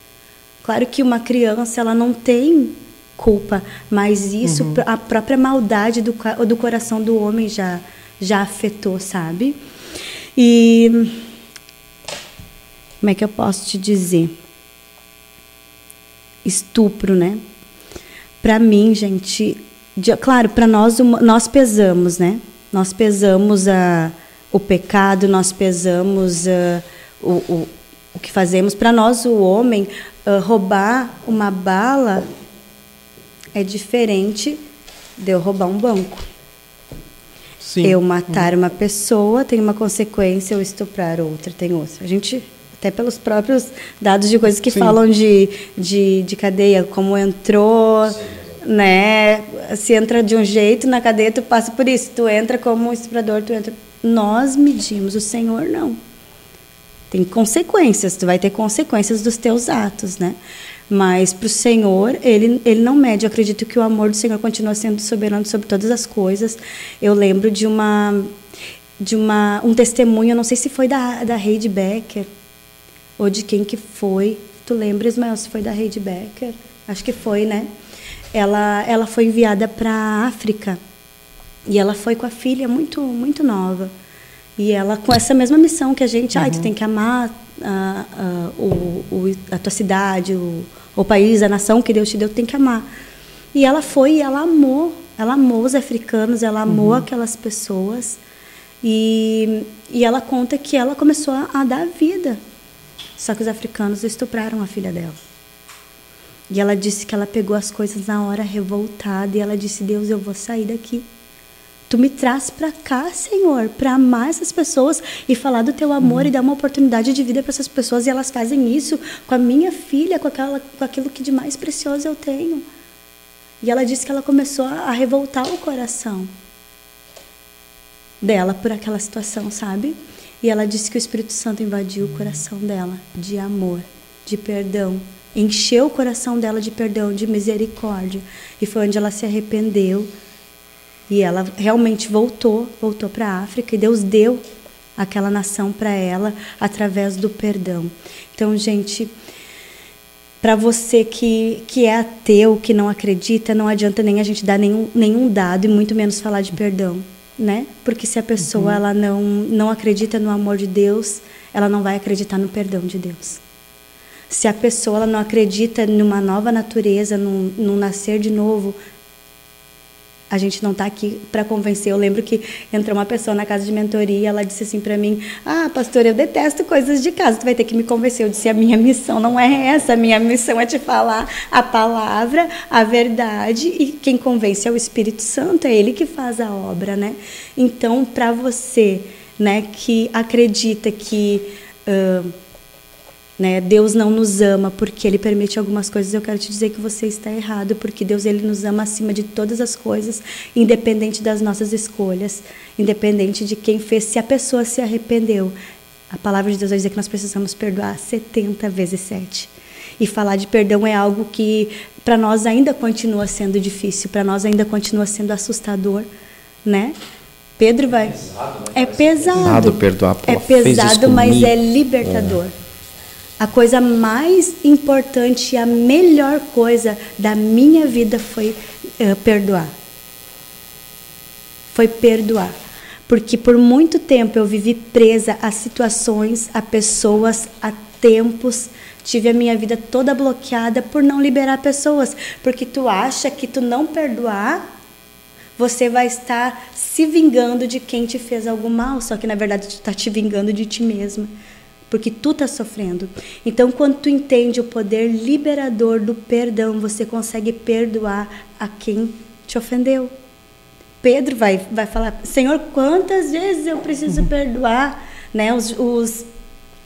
Claro que uma criança ela não tem culpa, mas isso Uhum. a própria maldade do, do coração do homem já já afetou, sabe? E como é que eu posso te dizer? Estupro, né? Para mim, gente, de- claro, para nós nós pesamos, né? Nós pesamos a, o pecado, nós pesamos ah, o, o, o que fazemos. Para nós, o homem, ah, roubar uma bala é diferente de eu roubar um banco. Sim. Eu matar uma pessoa tem uma consequência, eu estuprar outra tem outra. A gente, até pelos próprios dados de coisas que Sim. falam de, de, de cadeia, como entrou, né? Se entra de um jeito na cadeia, tu passa por isso. Tu entra como estuprador, tu entra. Nós medimos, o Senhor não. Tem consequências, tu vai ter consequências dos teus atos, né? Mas para o Senhor, ele, ele não mede. Eu acredito que o amor do Senhor continua sendo soberano sobre todas as coisas. Eu lembro de uma de uma um testemunho, não sei se foi da da Heidi Becker ou de quem que foi. Tu lembra, Ismael, se foi da Heidi Becker? Acho que foi, né? Ela ela foi enviada para a África e ela foi com a filha muito muito nova. E ela com essa mesma missão que a gente, ah, tu tem que amar ah, ah, o, o- a tua cidade, o, o país, a nação que Deus te deu, tu tem que amar. E ela foi e ela amou, ela amou os africanos, ela amou aquelas pessoas. E, e ela conta que ela começou a, a dar vida. Só que os africanos estupraram a filha dela. E ela disse que ela pegou as coisas na hora revoltada e ela disse: Deus, eu vou sair daqui. Tu me traz para cá, Senhor, para amar essas pessoas e falar do teu amor e dar uma oportunidade de vida para essas pessoas. E elas fazem isso com a minha filha, com, aquela, com aquilo que de mais precioso eu tenho. E ela disse que ela começou a, a revoltar o coração dela por aquela situação, sabe? E ela disse que o Espírito Santo invadiu o coração dela de amor, de perdão, encheu o coração dela de perdão, de misericórdia. E foi onde ela se arrependeu. E ela realmente voltou, voltou para a África e Deus deu aquela nação para ela através do perdão. Então, gente, para você que, que é ateu, que não acredita, não adianta nem a gente dar nenhum, nenhum dado e muito menos falar de perdão, né? Porque se a pessoa ela não, não acredita no amor de Deus, ela não vai acreditar no perdão de Deus. Se a pessoa ela não acredita numa nova natureza, num, num nascer de novo, a gente não está aqui para convencer. Eu lembro que entrou uma pessoa na casa de mentoria e ela disse assim para mim: Ah, pastor, eu detesto coisas de casa, tu vai ter que me convencer. Eu disse: A minha missão não é essa, a minha missão é te falar a palavra, a verdade, e quem convence é o Espírito Santo, é ele que faz a obra, né? Então, para você, né, que acredita que. ah, né? Deus não nos ama porque Ele permite algumas coisas. Eu quero te dizer que você está errado, porque Deus ele nos ama acima de todas as coisas, independente das nossas escolhas, independente de quem fez. Se a pessoa se arrependeu, a palavra de Deus vai dizer que nós precisamos perdoar 70 vezes 7. E falar de perdão é algo que para nós ainda continua sendo difícil, para nós ainda continua sendo assustador, né? Pedro vai. É pesado. Pesado perdoar, pô, É fez isso pesado, mas comigo. é libertador. A coisa mais importante e a melhor coisa da minha vida foi eh, perdoar. Foi perdoar. Porque por muito tempo eu vivi presa a situações, a pessoas, a tempos. Tive a minha vida toda bloqueada por não liberar pessoas. Porque tu acha que tu não perdoar, você vai estar se vingando de quem te fez algo mal. Só que na verdade tu está te vingando de ti mesma porque tu está sofrendo. Então, quando tu entende o poder liberador do perdão, você consegue perdoar a quem te ofendeu. Pedro vai, vai falar, Senhor, quantas vezes eu preciso perdoar? Né? Os, os,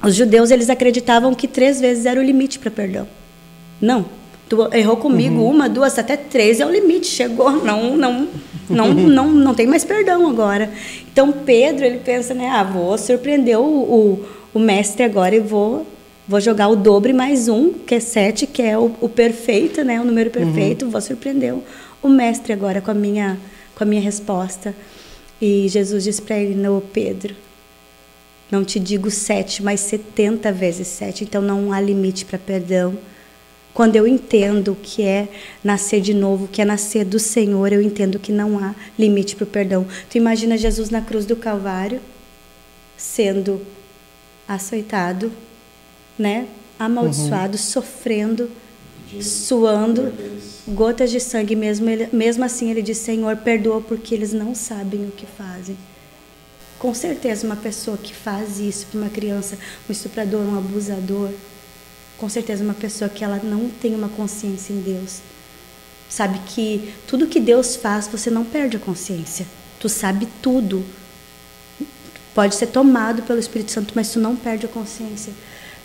os judeus eles acreditavam que três vezes era o limite para perdão. Não, tu errou comigo uma, duas, até três é o limite. Chegou, não, não, não, não, não tem mais perdão agora. Então Pedro ele pensa, né? Ah, vou surpreender o, o, o mestre agora e vou vou jogar o dobro e mais um, que é sete, que é o, o perfeito, né? O número perfeito. Vou surpreender o, o mestre agora com a minha com a minha resposta. E Jesus disse para ele, não, Pedro, não te digo sete, mas setenta vezes sete. Então não há limite para perdão. Quando eu entendo o que é nascer de novo, o que é nascer do Senhor, eu entendo que não há limite para o perdão. Tu imagina Jesus na cruz do Calvário, sendo açoitado, né? amaldiçoado, uhum. sofrendo, suando, gotas de sangue. Mesmo, ele, mesmo assim, ele diz: Senhor, perdoa porque eles não sabem o que fazem. Com certeza, uma pessoa que faz isso para uma criança, um estuprador, um abusador, com certeza uma pessoa que ela não tem uma consciência em Deus. Sabe que tudo que Deus faz, você não perde a consciência. Tu sabe tudo. Pode ser tomado pelo Espírito Santo, mas tu não perde a consciência.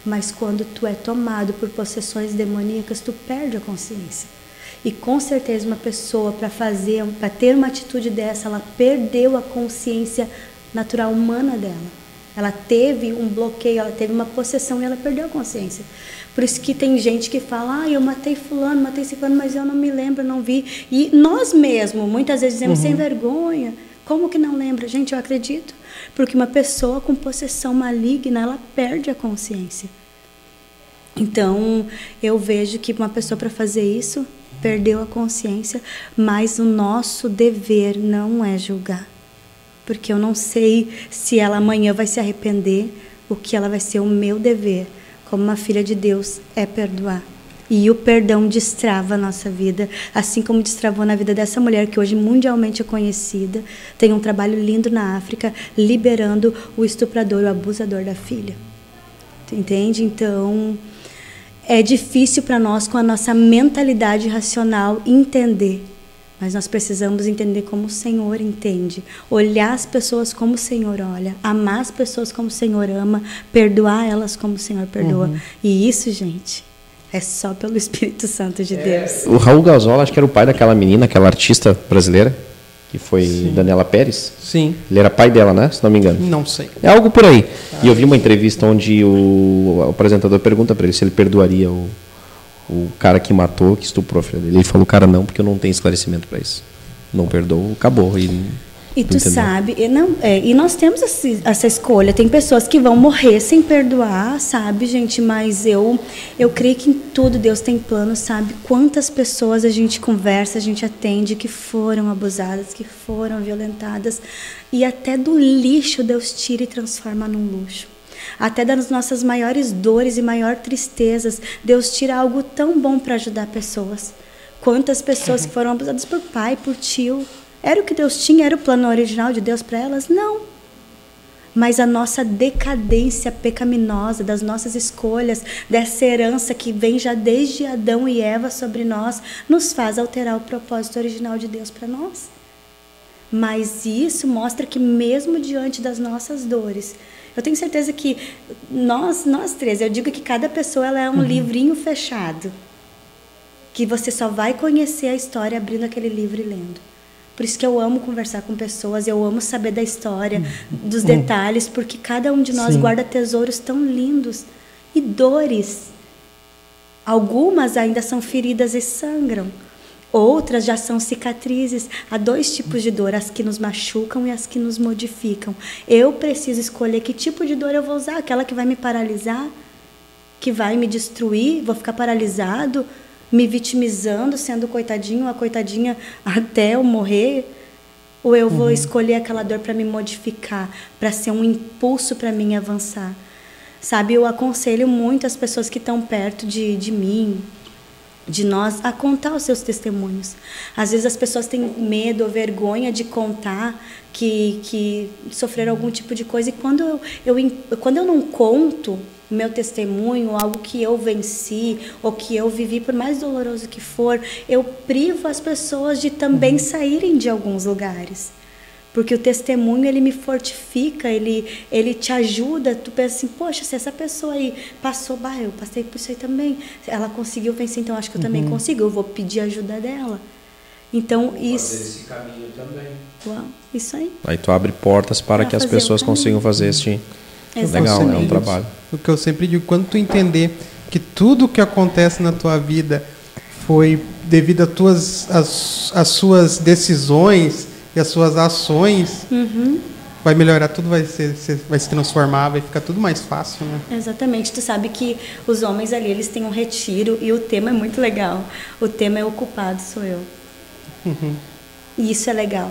Mas quando tu é tomado por possessões demoníacas, tu perde a consciência. E com certeza uma pessoa para fazer, para ter uma atitude dessa, ela perdeu a consciência natural humana dela. Ela teve um bloqueio, ela teve uma possessão e ela perdeu a consciência. Por isso que tem gente que fala, ah, eu matei fulano, matei ciclano, mas eu não me lembro, não vi. E nós mesmos, muitas vezes dizemos, uhum. sem vergonha, como que não lembra? Gente, eu acredito. Porque uma pessoa com possessão maligna, ela perde a consciência. Então, eu vejo que uma pessoa para fazer isso perdeu a consciência, mas o nosso dever não é julgar porque eu não sei se ela amanhã vai se arrepender, o que ela vai ser o meu dever, como uma filha de Deus, é perdoar. E o perdão destrava a nossa vida, assim como destravou na vida dessa mulher que hoje mundialmente é conhecida, tem um trabalho lindo na África, liberando o estuprador, o abusador da filha. Entende? Então, é difícil para nós, com a nossa mentalidade racional, entender mas nós precisamos entender como o Senhor entende, olhar as pessoas como o Senhor olha, amar as pessoas como o Senhor ama, perdoar elas como o Senhor perdoa. Uhum. E isso, gente, é só pelo Espírito Santo de é. Deus. O Raul Gazola, acho que era o pai daquela menina, aquela artista brasileira, que foi Sim. Daniela Pérez. Sim. Ele era pai dela, né? Se não me engano. Não sei. É algo por aí. Ah, e eu vi uma entrevista onde o, o apresentador pergunta para ele se ele perdoaria o o cara que matou, que estuprou a filha dele. Ele falou, cara, não, porque eu não tenho esclarecimento para isso. Não perdoou, acabou. E, e tu entendeu. sabe, e, não, é, e nós temos esse, essa escolha. Tem pessoas que vão morrer sem perdoar, sabe, gente? Mas eu, eu creio que em tudo Deus tem plano, sabe? Quantas pessoas a gente conversa, a gente atende que foram abusadas, que foram violentadas. E até do lixo Deus tira e transforma num luxo até das nossas maiores dores e maior tristezas, Deus tira algo tão bom para ajudar pessoas. Quantas pessoas que foram abusadas por pai, por tio, era o que Deus tinha, era o plano original de Deus para elas? Não. Mas a nossa decadência pecaminosa, das nossas escolhas, dessa herança que vem já desde Adão e Eva sobre nós, nos faz alterar o propósito original de Deus para nós. Mas isso mostra que, mesmo diante das nossas dores, eu tenho certeza que nós, nós três, eu digo que cada pessoa ela é um uhum. livrinho fechado, que você só vai conhecer a história abrindo aquele livro e lendo. Por isso que eu amo conversar com pessoas, eu amo saber da história, uhum. dos detalhes, porque cada um de nós Sim. guarda tesouros tão lindos e dores. Algumas ainda são feridas e sangram. Outras já são cicatrizes. Há dois tipos de dor, as que nos machucam e as que nos modificam. Eu preciso escolher que tipo de dor eu vou usar, aquela que vai me paralisar, que vai me destruir, vou ficar paralisado, me vitimizando, sendo coitadinho, a coitadinha até eu morrer, ou eu vou uhum. escolher aquela dor para me modificar, para ser um impulso para mim avançar. Sabe, eu aconselho muito as pessoas que estão perto de, de mim, de nós a contar os seus testemunhos. Às vezes as pessoas têm medo ou vergonha de contar que, que sofreram algum tipo de coisa e quando eu, eu, quando eu não conto meu testemunho, algo que eu venci ou que eu vivi, por mais doloroso que for, eu privo as pessoas de também uhum. saírem de alguns lugares. Porque o testemunho ele me fortifica, ele, ele te ajuda. Tu pensa assim, poxa, se essa pessoa aí passou, bah, eu passei por isso aí também. Ela conseguiu vencer, então acho que eu também uhum. consigo. Eu vou pedir ajuda dela. Então vou isso. Fazer esse caminho também. Uau, isso aí. Aí tu abre portas para pra que as pessoas consigam fazer este. Legal, é um trabalho. O que eu sempre digo, quando tu entender que tudo que acontece na tua vida foi devido às tuas, as suas decisões e as suas ações, uhum. vai melhorar tudo, vai, ser, vai se transformar, vai ficar tudo mais fácil, né? Exatamente. Tu sabe que os homens ali, eles têm um retiro e o tema é muito legal. O tema é o culpado sou eu. Uhum. E isso é legal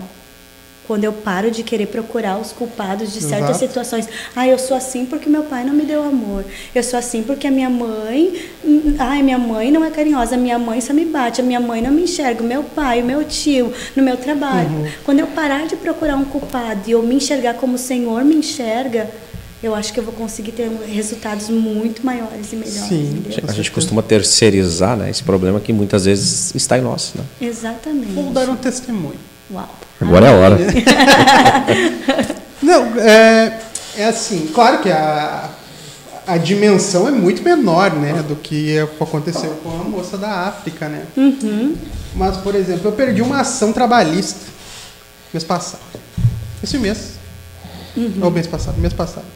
quando eu paro de querer procurar os culpados de certas Exato. situações. Ah, eu sou assim porque meu pai não me deu amor. Eu sou assim porque a minha mãe, hum, ai, minha mãe não é carinhosa, minha mãe só me bate, a minha mãe não me enxerga, o meu pai, o meu tio, no meu trabalho. Uhum. Quando eu parar de procurar um culpado e eu me enxergar como o Senhor me enxerga, eu acho que eu vou conseguir ter resultados muito maiores e melhores. Sim. A gente costuma terceirizar né, esse problema que muitas vezes está em nós. Né? Exatamente. Vou dar um testemunho. Uau. Agora é a hora. Não, é, é assim, claro que a, a dimensão é muito menor, né, do que aconteceu com a moça da África, né? Uhum. Mas, por exemplo, eu perdi uma ação trabalhista mês passado. Esse mês. Ou mês passado, mês passado.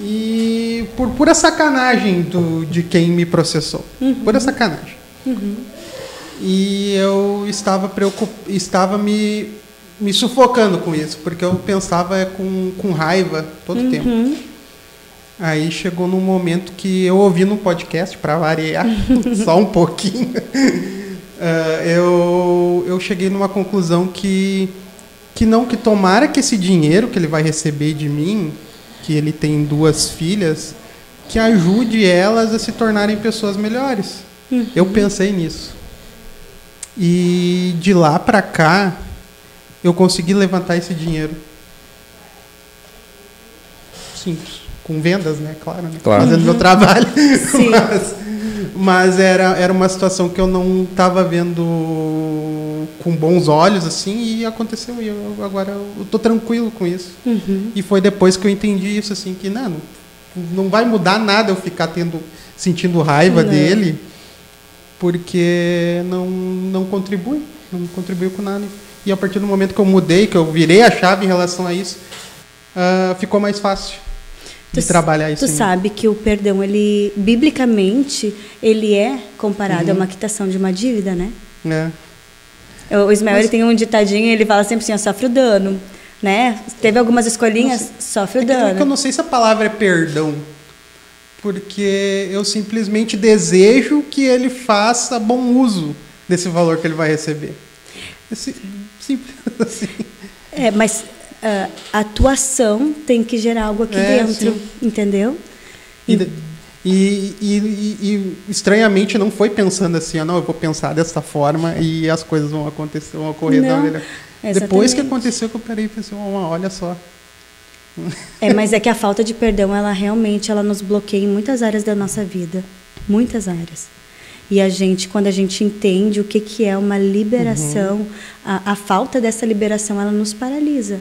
E por pura sacanagem do, de quem me processou. Pura sacanagem. E eu estava preocup... estava me, me sufocando com isso, porque eu pensava é, com, com raiva todo o tempo. Uhum. Aí chegou num momento que eu ouvi no podcast, para variar, só um pouquinho, ah, eu, eu cheguei numa conclusão que, que não, que tomara que esse dinheiro que ele vai receber de mim, que ele tem duas filhas, que ajude elas a se tornarem pessoas melhores. Eu pensei nisso. E de lá para cá, eu consegui levantar esse dinheiro. Simples. Com vendas, né? Claro. Né? Claro. Fazendo meu trabalho. Sim. Mas, mas era, era uma situação que eu não estava vendo com bons olhos, assim, e aconteceu. E eu, agora eu tô tranquilo com isso. Uhum. E foi depois que eu entendi isso, assim, que não, não, não vai mudar nada eu ficar tendo, sentindo raiva Não. dele, porque não, não contribui, não contribuiu com nada. E a partir do momento que eu mudei, que eu virei a chave em relação a isso, ah, ficou mais fácil de Tu- trabalhar isso. Tu mim. sabe que o perdão, ele biblicamente, ele é comparado Uhum. a uma quitação de uma dívida, né? É. O Ismael Mas- ele tem um ditadinho, ele fala sempre assim, ó, sofre o dano, né? Teve algumas escolinhas, sofre o que, é que eu dano. não sei se a palavra é perdão, porque eu simplesmente desejo que ele faça bom uso desse valor que ele vai receber. Simples assim. É, mas ah, a atuação tem que gerar algo aqui É, dentro, sim. entendeu? E, e, e- e- e, estranhamente não foi pensando assim, ah, não, eu vou pensar dessa forma e as coisas vão acontecer, vão ocorrer da Não, melhor. Depois que aconteceu que eu parei e pensei, "Oh, olha só. É, mas é que a falta de perdão, ela realmente ela nos bloqueia em muitas áreas da nossa vida, muitas áreas. E a gente, quando a gente entende o que, que é uma liberação, Uhum. a, a falta dessa liberação, ela nos paralisa.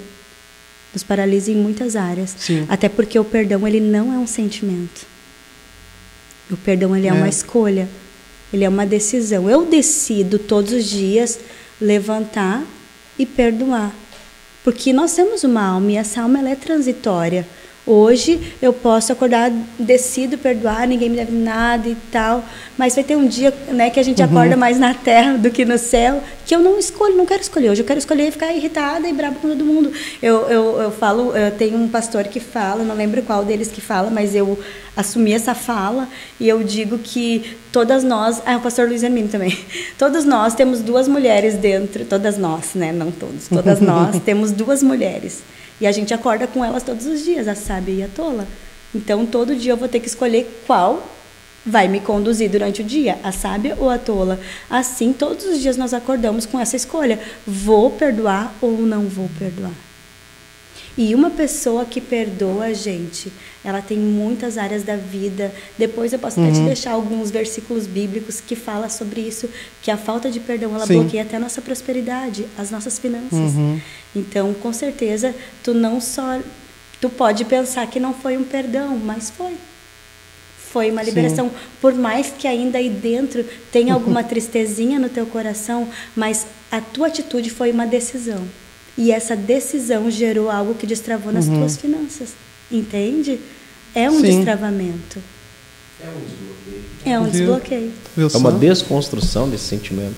Nos paralisa em muitas áreas. Sim. Até porque o perdão, ele não é um sentimento. O perdão, ele é, É. uma escolha. Ele é uma decisão. Eu decido todos os dias levantar e perdoar. Porque nós temos uma alma e essa alma ela é transitória. Hoje eu posso acordar, decido perdoar, ninguém me deve nada e tal, mas vai ter um dia né, que a gente acorda mais na terra do que no céu, que eu não escolho, não quero escolher. Hoje eu quero escolher ficar irritada e brava com todo mundo. Eu, eu, eu falo, eu tenho um pastor que fala, não lembro qual deles que fala, mas eu assumi essa fala e eu digo que todas nós, ah, o pastor Luiz Hermínio também, todos nós temos duas mulheres dentro, todas nós, né, não todos, todas nós temos duas mulheres e a gente acorda com elas todos os dias, a sábia e a tola. Então todo dia eu vou ter que escolher qual vai me conduzir durante o dia, a sábia ou a tola. Assim, todos os dias nós acordamos com essa escolha: vou perdoar ou não vou perdoar. E uma pessoa que perdoa a gente, ela tem muitas áreas da vida. Depois eu posso até te deixar alguns versículos bíblicos que fala sobre isso, que a falta de perdão ela Sim. bloqueia até a nossa prosperidade, as nossas finanças. Uhum. Então, com certeza, tu não só tu pode pensar que não foi um perdão, mas foi. Foi uma Sim. liberação, por mais que ainda aí dentro tenha alguma tristezinha no teu coração, mas a tua atitude foi uma decisão. E essa decisão gerou algo que destravou nas tuas finanças. Entende? É um Uhum. Sim. destravamento. É um desbloqueio. Viu É só? uma desconstrução desse sentimento.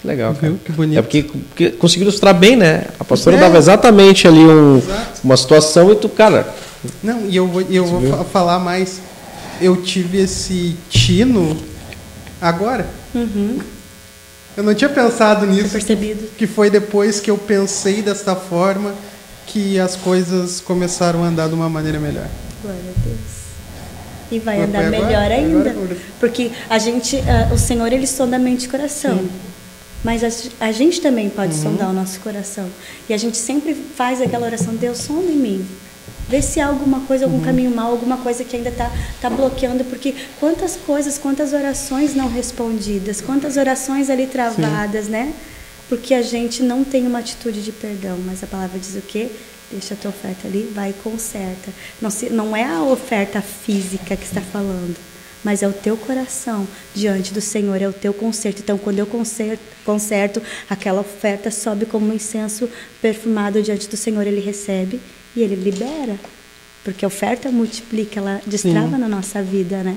Que legal, cara. Viu? Que bonito. É porque, porque conseguiu ilustrar bem, né? A pastora É. dava exatamente ali um, uma situação e tu, cara, Não, e eu vou, eu vou viu? fa- falar mais. Eu tive esse tino agora. Eu não tinha pensado nisso. percebido? Que foi depois que eu pensei desta forma que as coisas começaram a andar de uma maneira melhor. Glória a Deus. E vai Mas andar agora? melhor ainda. agora? Porque a gente, ah, o Senhor, ele sonda a mente e coração. Mas a, a gente também pode Uhum. sondar o nosso coração. E a gente sempre faz aquela oração, Deus, sonda em mim. Vê se há alguma coisa, Uhum. algum caminho mal, alguma coisa que ainda está tá bloqueando. Porque quantas coisas, quantas orações não respondidas, quantas orações ali travadas, né? Porque a gente não tem uma atitude de perdão. Mas a palavra diz o quê? Deixa a tua oferta ali, vai e conserta. Não, se, não é a oferta física que está falando, mas é o teu coração diante do Senhor, é o teu conserto. Então, quando eu conserto, conserto aquela oferta sobe como um incenso perfumado diante do Senhor, ele recebe e ele libera. Porque a oferta multiplica, ela destrava na nossa vida, né?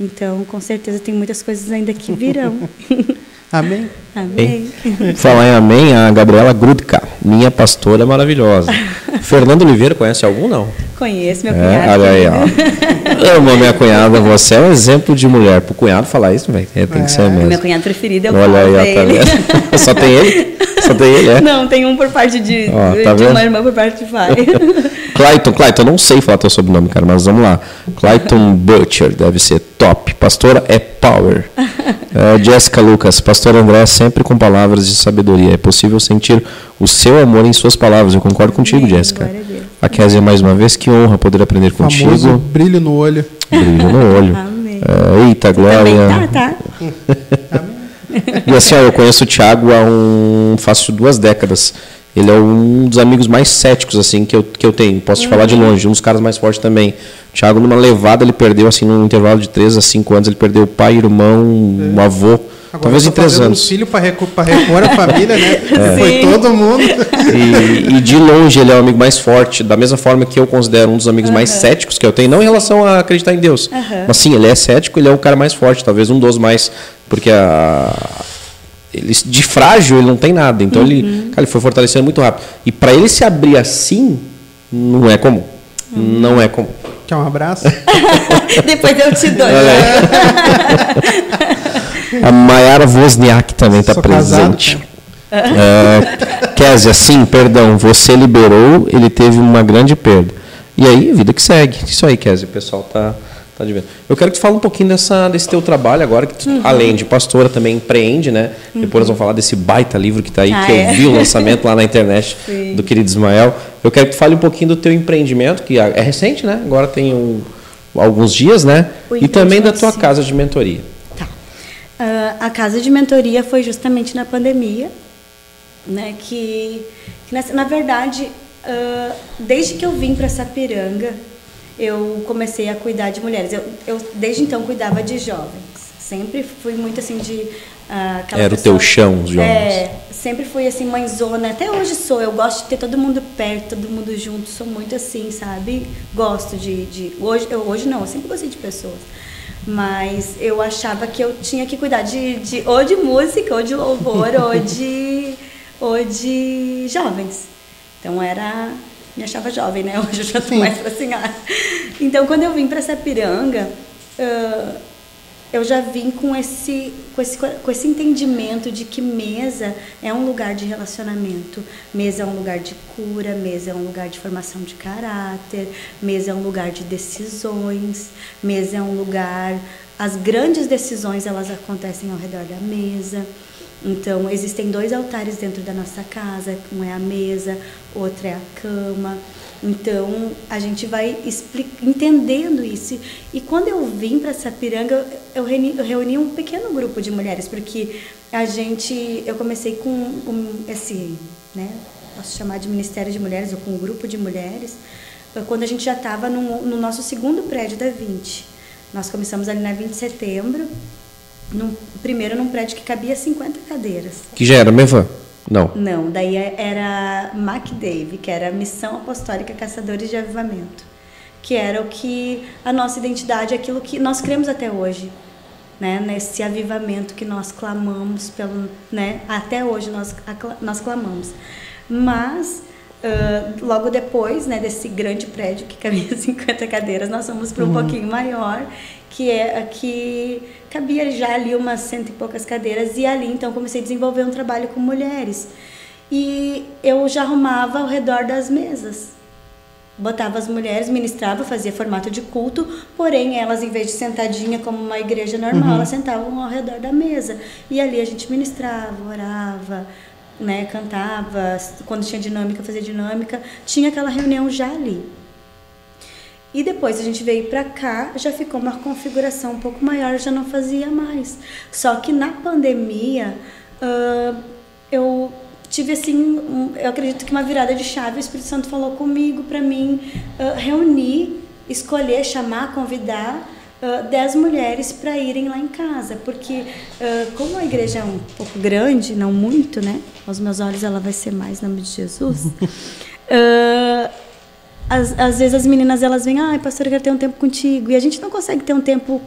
Então, com certeza, tem muitas coisas ainda que virão. Amém? Amém. falar em amém, a Gabriela Grudka, minha pastora é maravilhosa. Fernando Oliveira, conhece algum? Não. Conheço meu É, cunhado. olha aí, ó. Amo minha cunhada, você é um exemplo de mulher. Pro cunhado falar isso, velho, é, tem que ser O mesmo. meu cunhado preferido é o Olha aí, ó, tá? Só tem ele? Só tem ele, é? Não, tem um por parte de, Ó, de tá vendo? uma irmã por parte de pai. Clayton, Clayton, eu não sei falar teu sobrenome, cara, mas vamos lá. Clayton Butcher, deve ser top. Pastora é power. É, Jéssica Lucas, Pastor André sempre com palavras de sabedoria. É possível sentir o seu amor em suas palavras. Eu concordo contigo, Amém, Jéssica. glória a Kézia, mais uma vez, que honra poder aprender Famoso contigo. brilho no olho. Brilho no olho. Amém. É, eita, Glória. tá, tá? E assim, ó, eu conheço o Thiago há um. faço duas décadas. Ele é um dos amigos mais céticos, assim, que eu, que eu tenho. Posso te falar de longe, um dos caras mais fortes também. O Thiago, numa levada, ele perdeu, assim, num intervalo de 3 a 5 anos, ele perdeu o pai, irmão, o avô. Agora talvez tá em 3 fazendo anos. Um filho para repor a família, né? É. Foi todo mundo. E, e de longe ele é o amigo mais forte, da mesma forma que eu considero um dos amigos mais céticos que eu tenho, não em relação a acreditar em Deus. Aham. Mas sim, ele é cético, ele é o cara mais forte, talvez um dos mais. Porque a, ele, de frágil ele não tem nada. Então ele, cara, ele foi fortalecendo muito rápido. E para ele se abrir assim, não é comum. Não é comum. Quer um abraço? Depois eu te dou. Olha aí. A Mayara Wozniak também está Sou casado, presente. É, Kézia, sim, perdão, você liberou, ele teve uma grande perda. E aí, vida que segue. Isso aí, Kézia, o pessoal tá, tá de. Eu quero que tu fale um pouquinho dessa, desse teu trabalho agora, que tu, Uhum. além de pastora, também empreende, né? Depois nós vamos falar desse baita livro que está aí, Ah, que eu é? vi o lançamento lá na internet Sim. do querido Ismael. Eu quero que tu fale um pouquinho do teu empreendimento, que é recente, né? Agora tem um- alguns dias, né? O E também da tua casa de mentoria. Tá. Ah, a casa de mentoria foi justamente na pandemia, né? Que, que nessa- na verdade, ah, desde que eu vim para Sapiranga, eu comecei a cuidar de mulheres. Eu, eu desde então cuidava de jovens. Sempre fui muito assim de ah, Era o teu chão, os jovens. É, sempre fui assim mãezona. Até hoje sou. Eu gosto de ter todo mundo perto, todo mundo junto. Sou muito assim, sabe? Gosto de, de hoje, eu, hoje não. Eu sempre gostei de pessoas. Mas eu achava que eu tinha que cuidar de, de ou de música, ou de louvor, ou de ou de jovens. Então era me achava jovem, né? Hoje eu já Sim. mais pra senhora. Então quando eu vim para Sapiranga, ah, eu já vim com esse, com, esse, com esse entendimento de que mesa é um lugar de relacionamento, mesa é um lugar de cura, mesa é um lugar de formação de caráter, mesa é um lugar de decisões, mesa é um lugar. As grandes decisões elas acontecem ao redor da mesa. Então, existem dois altares dentro da nossa casa, um é a mesa, outro é a cama. Então, a gente vai entendendo isso. E quando eu vim para Sapiranga, eu reuni, eu reuni um pequeno grupo de mulheres, porque a gente, eu comecei com um, esse, né, posso chamar de Ministério de Mulheres, ou com um grupo de mulheres, quando a gente já estava no, no nosso segundo prédio da 20. Nós começamos ali na 20 de setembro, num, primeiro num prédio que cabia 50 cadeiras. Que já era Mevan? Não. Não, daí é- era MacDave, que era a Missão Apostólica Caçadores de Avivamento, que era o que a nossa identidade, aquilo que nós cremos até hoje. né, nesse avivamento que nós clamamos pelo, né, até hoje nós nós clamamos. Mas uh, logo depois, né, desse grande prédio que cabia 50 cadeiras, nós fomos para um uhum. pouquinho maior, que é que cabia já ali umas cento e poucas cadeiras e ali então comecei a desenvolver um trabalho com mulheres. E eu já arrumava ao redor das mesas botava as mulheres, ministrava, fazia formato de culto, porém elas, em vez de sentadinha como uma igreja normal, uhum. elas sentavam ao redor da mesa. E ali a gente ministrava, orava, né, cantava, quando tinha dinâmica, fazia dinâmica, tinha aquela reunião já ali. E depois a gente veio para cá, já ficou uma configuração um pouco maior, já não fazia mais. Só que na pandemia, uh, eu tive assim, um, eu acredito que uma virada de chave, o Espírito Santo falou comigo para mim uh, reunir, escolher, chamar, convidar uh, dez mulheres para irem lá em casa, porque uh, como a igreja é um pouco grande, não muito, né? Aos meus olhos ela vai ser mais, em nome de Jesus. uh, às, às vezes as meninas elas vêm, ai, pastor, eu quero ter um tempo contigo, e a gente não consegue ter um tempo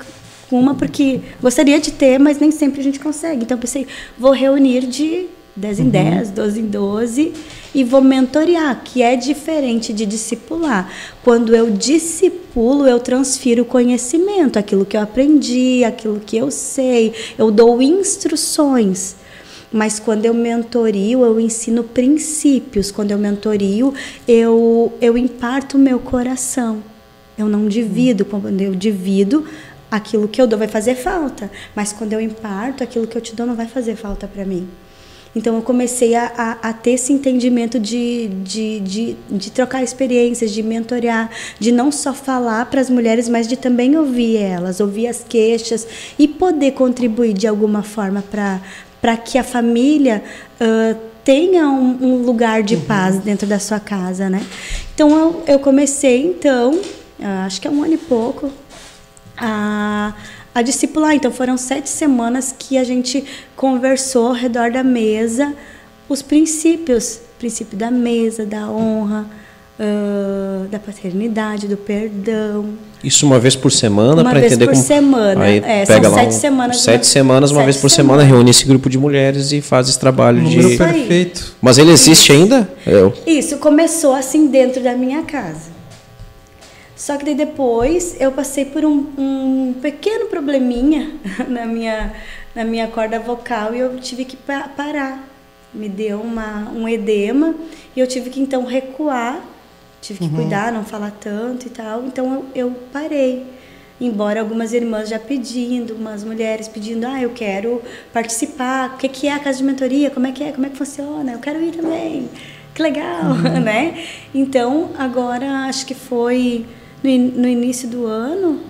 com uma porque gostaria de ter, mas nem sempre a gente consegue. Então eu pensei, vou reunir de 10 em 10, uhum. 12 em 12, e vou mentorear, que é diferente de discipular. Quando eu discipulo, eu transfiro conhecimento, aquilo que eu aprendi, aquilo que eu sei, eu dou instruções. Mas quando eu mentorio, eu ensino princípios. Quando eu mentorio, eu, eu imparto o meu coração. Eu não divido. Quando eu divido, aquilo que eu dou vai fazer falta. Mas quando eu imparto, aquilo que eu te dou não vai fazer falta para mim. Então eu comecei a, a, a ter esse entendimento de, de, de, de, trocar experiências, de mentorear, de não só falar para as mulheres, mas de também ouvir elas, ouvir as queixas e poder contribuir de alguma forma para que a família uh, tenha um, um, lugar de uhum. paz dentro da sua casa, né? Então eu, eu comecei então, acho que é um ano e pouco, a a discipular. Então foram sete semanas que a gente conversou ao redor da mesa os princípios, princípio da mesa, da honra, uh, da paternidade, do perdão. Isso uma vez por semana para entender como. Uma vez por semana. Aí é, pega são sete um, semanas. Sete uma... semanas, uma sete vez por semanas. semana, reúne esse grupo de mulheres e faz esse trabalho de. Isso perfeito. Mas ele existe ainda? Eu. Isso começou assim dentro da minha casa. Só que daí depois eu passei por um, um pequeno probleminha na minha, na minha corda vocal e eu tive que parar. Me deu uma, um edema e eu tive que então recuar, tive que uhum. cuidar, não falar tanto e tal. Então eu, eu parei. Embora algumas irmãs já pedindo, umas mulheres pedindo, ah, eu quero participar, o que, que é a casa de mentoria, como é que é, como é que funciona, eu quero ir também, que legal, uhum. né? Então, agora acho que foi no, no início do ano,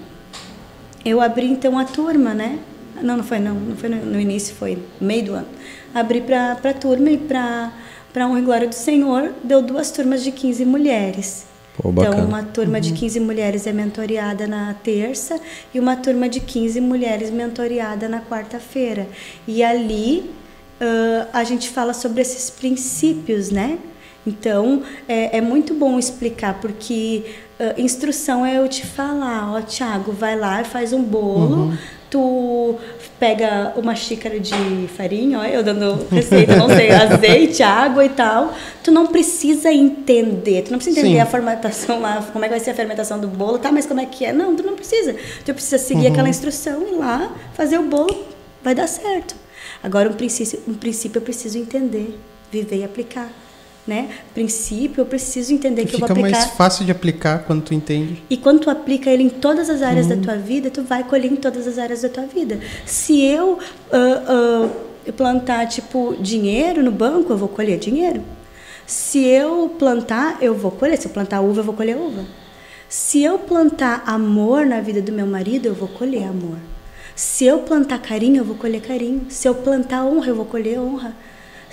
eu abri então a turma, né? Não, não foi não, não foi no, no início, foi meio do ano. Abri para a turma e para para honra e glória do Senhor, deu duas turmas de 15 mulheres. Pô, então, uma turma uhum. de 15 mulheres é mentoreada na terça e uma turma de 15 mulheres mentoreada na quarta-feira. E ali uh, a gente fala sobre esses princípios, né? Então, é, é muito bom explicar, porque uh, instrução é eu te falar, ó, Tiago, vai lá e faz um bolo, uhum. tu pega uma xícara de farinha, ó, eu dando receita, não sei, azeite, água e tal. Tu não precisa entender, tu não precisa entender Sim. a fermentação lá, como é que vai ser a fermentação do bolo, tá, mas como é que é? Não, tu não precisa. Tu precisa seguir uhum. aquela instrução e lá fazer o bolo, vai dar certo. Agora, um princípio, um princípio eu preciso entender, viver e aplicar né? Princípio, eu preciso entender que, que eu vou aplicar. Fica mais fácil de aplicar quando tu entende. E quando tu aplica ele em todas as áreas da tua vida, tu vai colher em todas as áreas da tua vida. Se eu uh, uh, plantar tipo dinheiro no banco, eu vou colher dinheiro. Se eu plantar, eu vou colher. Se eu plantar uva, eu vou colher uva. Se eu plantar amor na vida do meu marido, eu vou colher amor. Se eu plantar carinho, eu vou colher carinho. Se eu plantar honra, eu vou colher honra.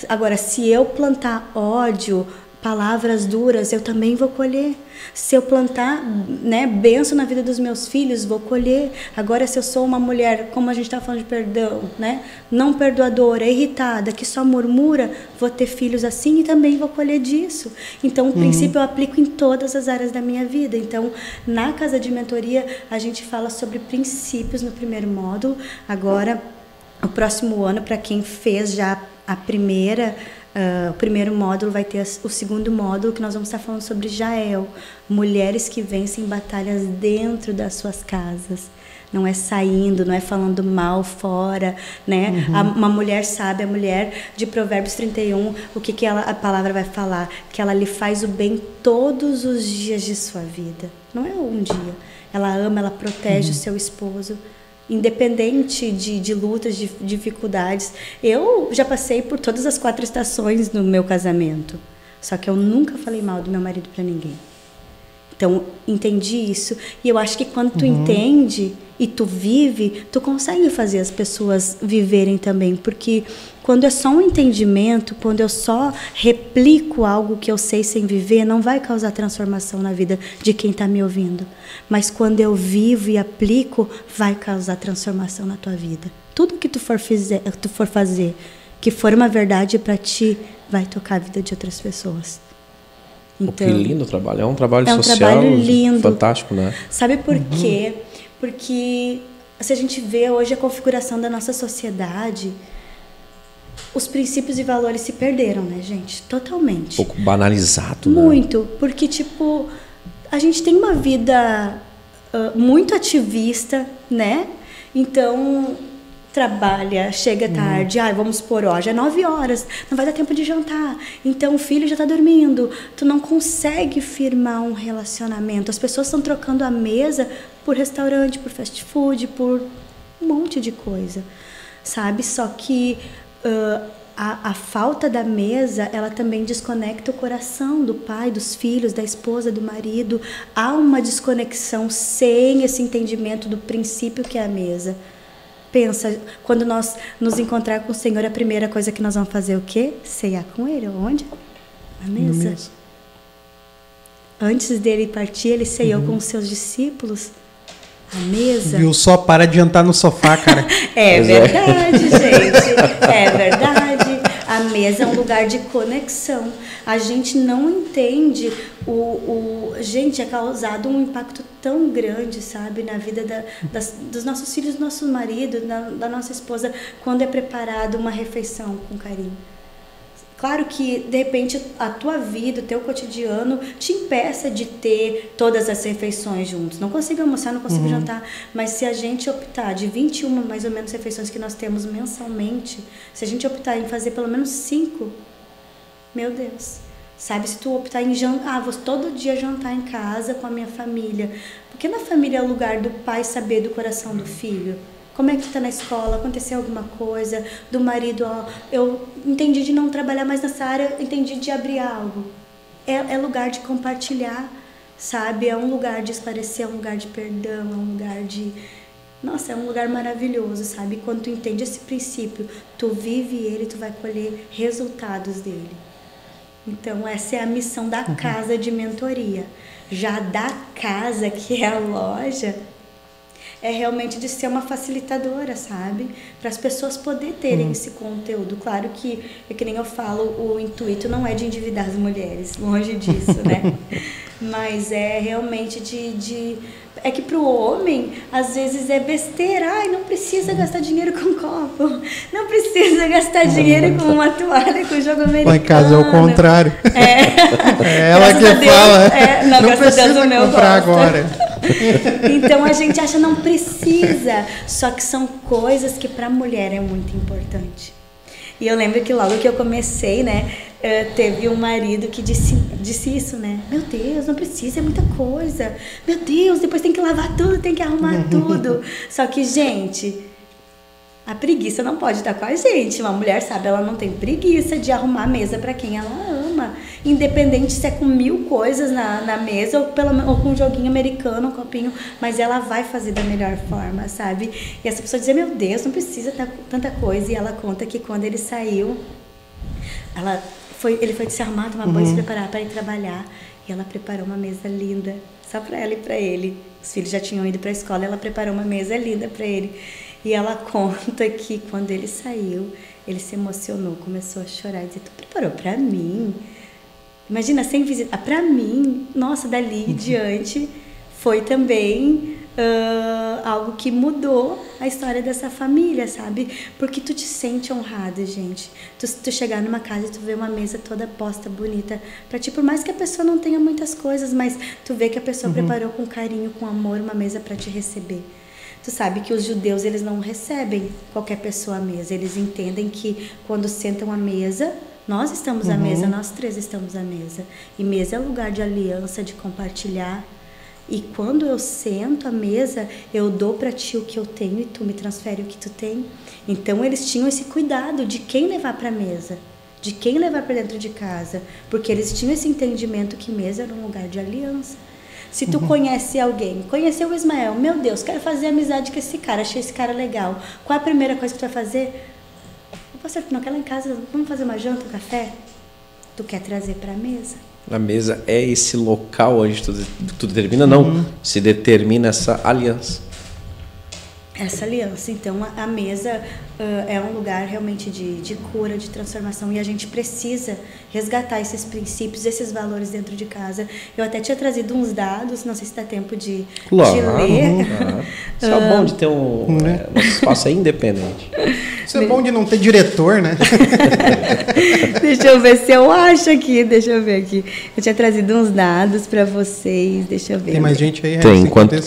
Agora, se eu plantar ódio, palavras duras, eu também vou colher. Se eu plantar, né, benção na vida dos meus filhos, vou colher. Agora, se eu sou uma mulher, como a gente está falando de perdão, né, não perdoadora, irritada, que só murmura, vou ter filhos assim e também vou colher disso. Então, o uhum. princípio eu aplico em todas as áreas da minha vida. Então, na casa de mentoria, a gente fala sobre princípios no primeiro módulo. Agora, o próximo ano, para quem fez já a primeira Uh, o primeiro módulo vai ter o segundo módulo que nós vamos estar falando sobre Jael, mulheres que vencem batalhas dentro das suas casas. Não é saindo, não é falando mal fora, né? Uhum. A, uma mulher sabe, a mulher de Provérbios 31, o que, que ela, a palavra vai falar? Que ela lhe faz o bem todos os dias de sua vida. Não é um dia. Ela ama, ela protege uhum. o seu esposo independente de, de lutas, de dificuldades. Eu já passei por todas as quatro estações no meu casamento, só que eu nunca falei mal do meu marido para ninguém. Então, entendi isso. E eu acho que quando tu uhum. entende e tu vive, tu consegue fazer as pessoas viverem também. Porque quando é só um entendimento, quando eu só replico algo que eu sei sem viver, não vai causar transformação na vida de quem está me ouvindo. Mas quando eu vivo e aplico, vai causar transformação na tua vida. Tudo que tu for, fizer, tu for fazer, que for uma verdade para ti, vai tocar a vida de outras pessoas. Então, que lindo trabalho. É um trabalho é um social trabalho lindo. fantástico, né? Sabe por uhum. quê? Porque se a gente vê hoje a configuração da nossa sociedade, os princípios e valores se perderam, né, gente? Totalmente. Um pouco banalizado, né? Muito, porque tipo, a gente tem uma vida uh, muito ativista, né? Então, trabalha, chega uhum. tarde, uhum. ah, vamos ó, já é nove horas, não vai dar tempo de jantar, então o filho já está dormindo, tu não consegue firmar um relacionamento, as pessoas estão trocando a mesa por restaurante, por fast food, por um monte de coisa, sabe? Só que uh, a, a, falta da mesa, ela também desconecta o coração do pai, dos filhos, da esposa, do marido. Há uma desconexão sem esse entendimento do princípio que é a mesa. Pensa, quando nós nos encontrar com o Senhor, a primeira coisa que nós vamos fazer é o quê? Ceiar com Ele. Onde? Na mesa. mesa. Antes dele partir, ele ceiou uhum. com os seus discípulos. A mesa. Viu só para de jantar no sofá, cara. é verdade, gente. É verdade. A mesa é um lugar de conexão. A gente não entende o, o gente é causado um impacto tão grande, sabe, na vida da, das, dos nossos filhos, do nosso marido, da, da nossa esposa, quando é preparada uma refeição com carinho. Claro que, de repente, a tua vida, o teu cotidiano te impeça de ter todas as refeições juntos. Não consigo almoçar, não consigo uhum. jantar. Mas se a gente optar de 21 mais ou menos refeições que nós temos mensalmente, se a gente optar em fazer pelo menos cinco, meu Deus. Sabe, se tu optar em jantar, ah, vou todo dia jantar em casa com a minha família. Porque na família é o lugar do pai saber do coração do filho. Como é que está na escola? Aconteceu alguma coisa? Do marido, ó, eu entendi de não trabalhar mais nessa área, entendi de abrir algo. É, é lugar de compartilhar, sabe? É um lugar de esclarecer, é um lugar de perdão, é um lugar de. Nossa, é um lugar maravilhoso, sabe? Quando tu entende esse princípio, tu vive ele, tu vai colher resultados dele. Então, essa é a missão da uhum. casa de mentoria. Já da casa, que é a loja, é realmente de ser uma facilitadora, sabe? Para as pessoas poderem terem uhum. esse conteúdo. Claro que, é que nem eu falo, o intuito não é de endividar as mulheres, longe disso, né? Mas é realmente de, de é que para o homem, às vezes é besteira. Ai, não precisa gastar dinheiro com copo. Não precisa gastar dinheiro com uma toalha, com jogo americano. Lá em casa é o contrário. É, é ela que fala. É, não, não precisa Deus, comprar gosta. agora. então a gente acha não precisa, só que são coisas que para a mulher é muito importante. E eu lembro que logo que eu comecei, né, eh, teve um marido que disse, disse isso, né? Meu Deus, não precisa, é muita coisa. Meu Deus, depois tem que lavar tudo, tem que arrumar tudo. Só que, gente, a preguiça não pode estar com a gente. Uma mulher, sabe, ela não tem preguiça de arrumar a mesa para quem ela ama. Independente se é com mil coisas na, na mesa ou, pela, ou com um joguinho americano, um copinho, mas ela vai fazer da melhor forma, sabe? E essa pessoa dizer, meu Deus, não precisa tanta coisa. E ela conta que quando ele saiu, ela foi, ele foi se arrumar, tomar banho, se preparar para ir trabalhar. E ela preparou uma mesa linda, só para ela e para ele. Os filhos já tinham ido para a escola, ela preparou uma mesa linda para ele. E ela conta que quando ele saiu, ele se emocionou, começou a chorar e dizer: Tu preparou para mim? Imagina, sem visita. Para mim, nossa, dali em diante, foi também uh, algo que mudou a história dessa família, sabe? Porque tu te sente honrado, gente. Tu, tu chegar numa casa e tu ver uma mesa toda posta, bonita, para ti, por mais que a pessoa não tenha muitas coisas, mas tu vê que a pessoa uhum. preparou com carinho, com amor, uma mesa para te receber. Tu sabe que os judeus eles não recebem qualquer pessoa à mesa. Eles entendem que quando sentam à mesa, nós estamos uhum. à mesa, nós três estamos à mesa. E mesa é lugar de aliança, de compartilhar. E quando eu sento à mesa, eu dou para ti o que eu tenho e tu me transfere o que tu tem. Então eles tinham esse cuidado de quem levar para a mesa, de quem levar para dentro de casa, porque eles tinham esse entendimento que mesa era um lugar de aliança. Se tu uhum. conhece alguém, conheceu o Ismael, meu Deus, quero fazer amizade com esse cara, achei esse cara legal. Qual a primeira coisa que tu vai fazer? Tu não quer lá em casa, vamos fazer uma janta, um café? Tu quer trazer para a mesa. A mesa é esse local onde tudo, tudo determina, não. Uhum. Se determina essa aliança essa aliança. Então, a mesa uh, é um lugar realmente de, de cura, de transformação, e a gente precisa resgatar esses princípios, esses valores dentro de casa. Eu até tinha trazido uns dados, não sei se dá tempo de, claro, de ler. Claro. Isso é bom de ter um, um né? é, espaço independente. Isso é bom de não ter diretor, né? deixa eu ver se eu acho aqui, deixa eu ver aqui. Eu tinha trazido uns dados para vocês, deixa eu ver. Tem mais gente aí? Tem, enquanto, é,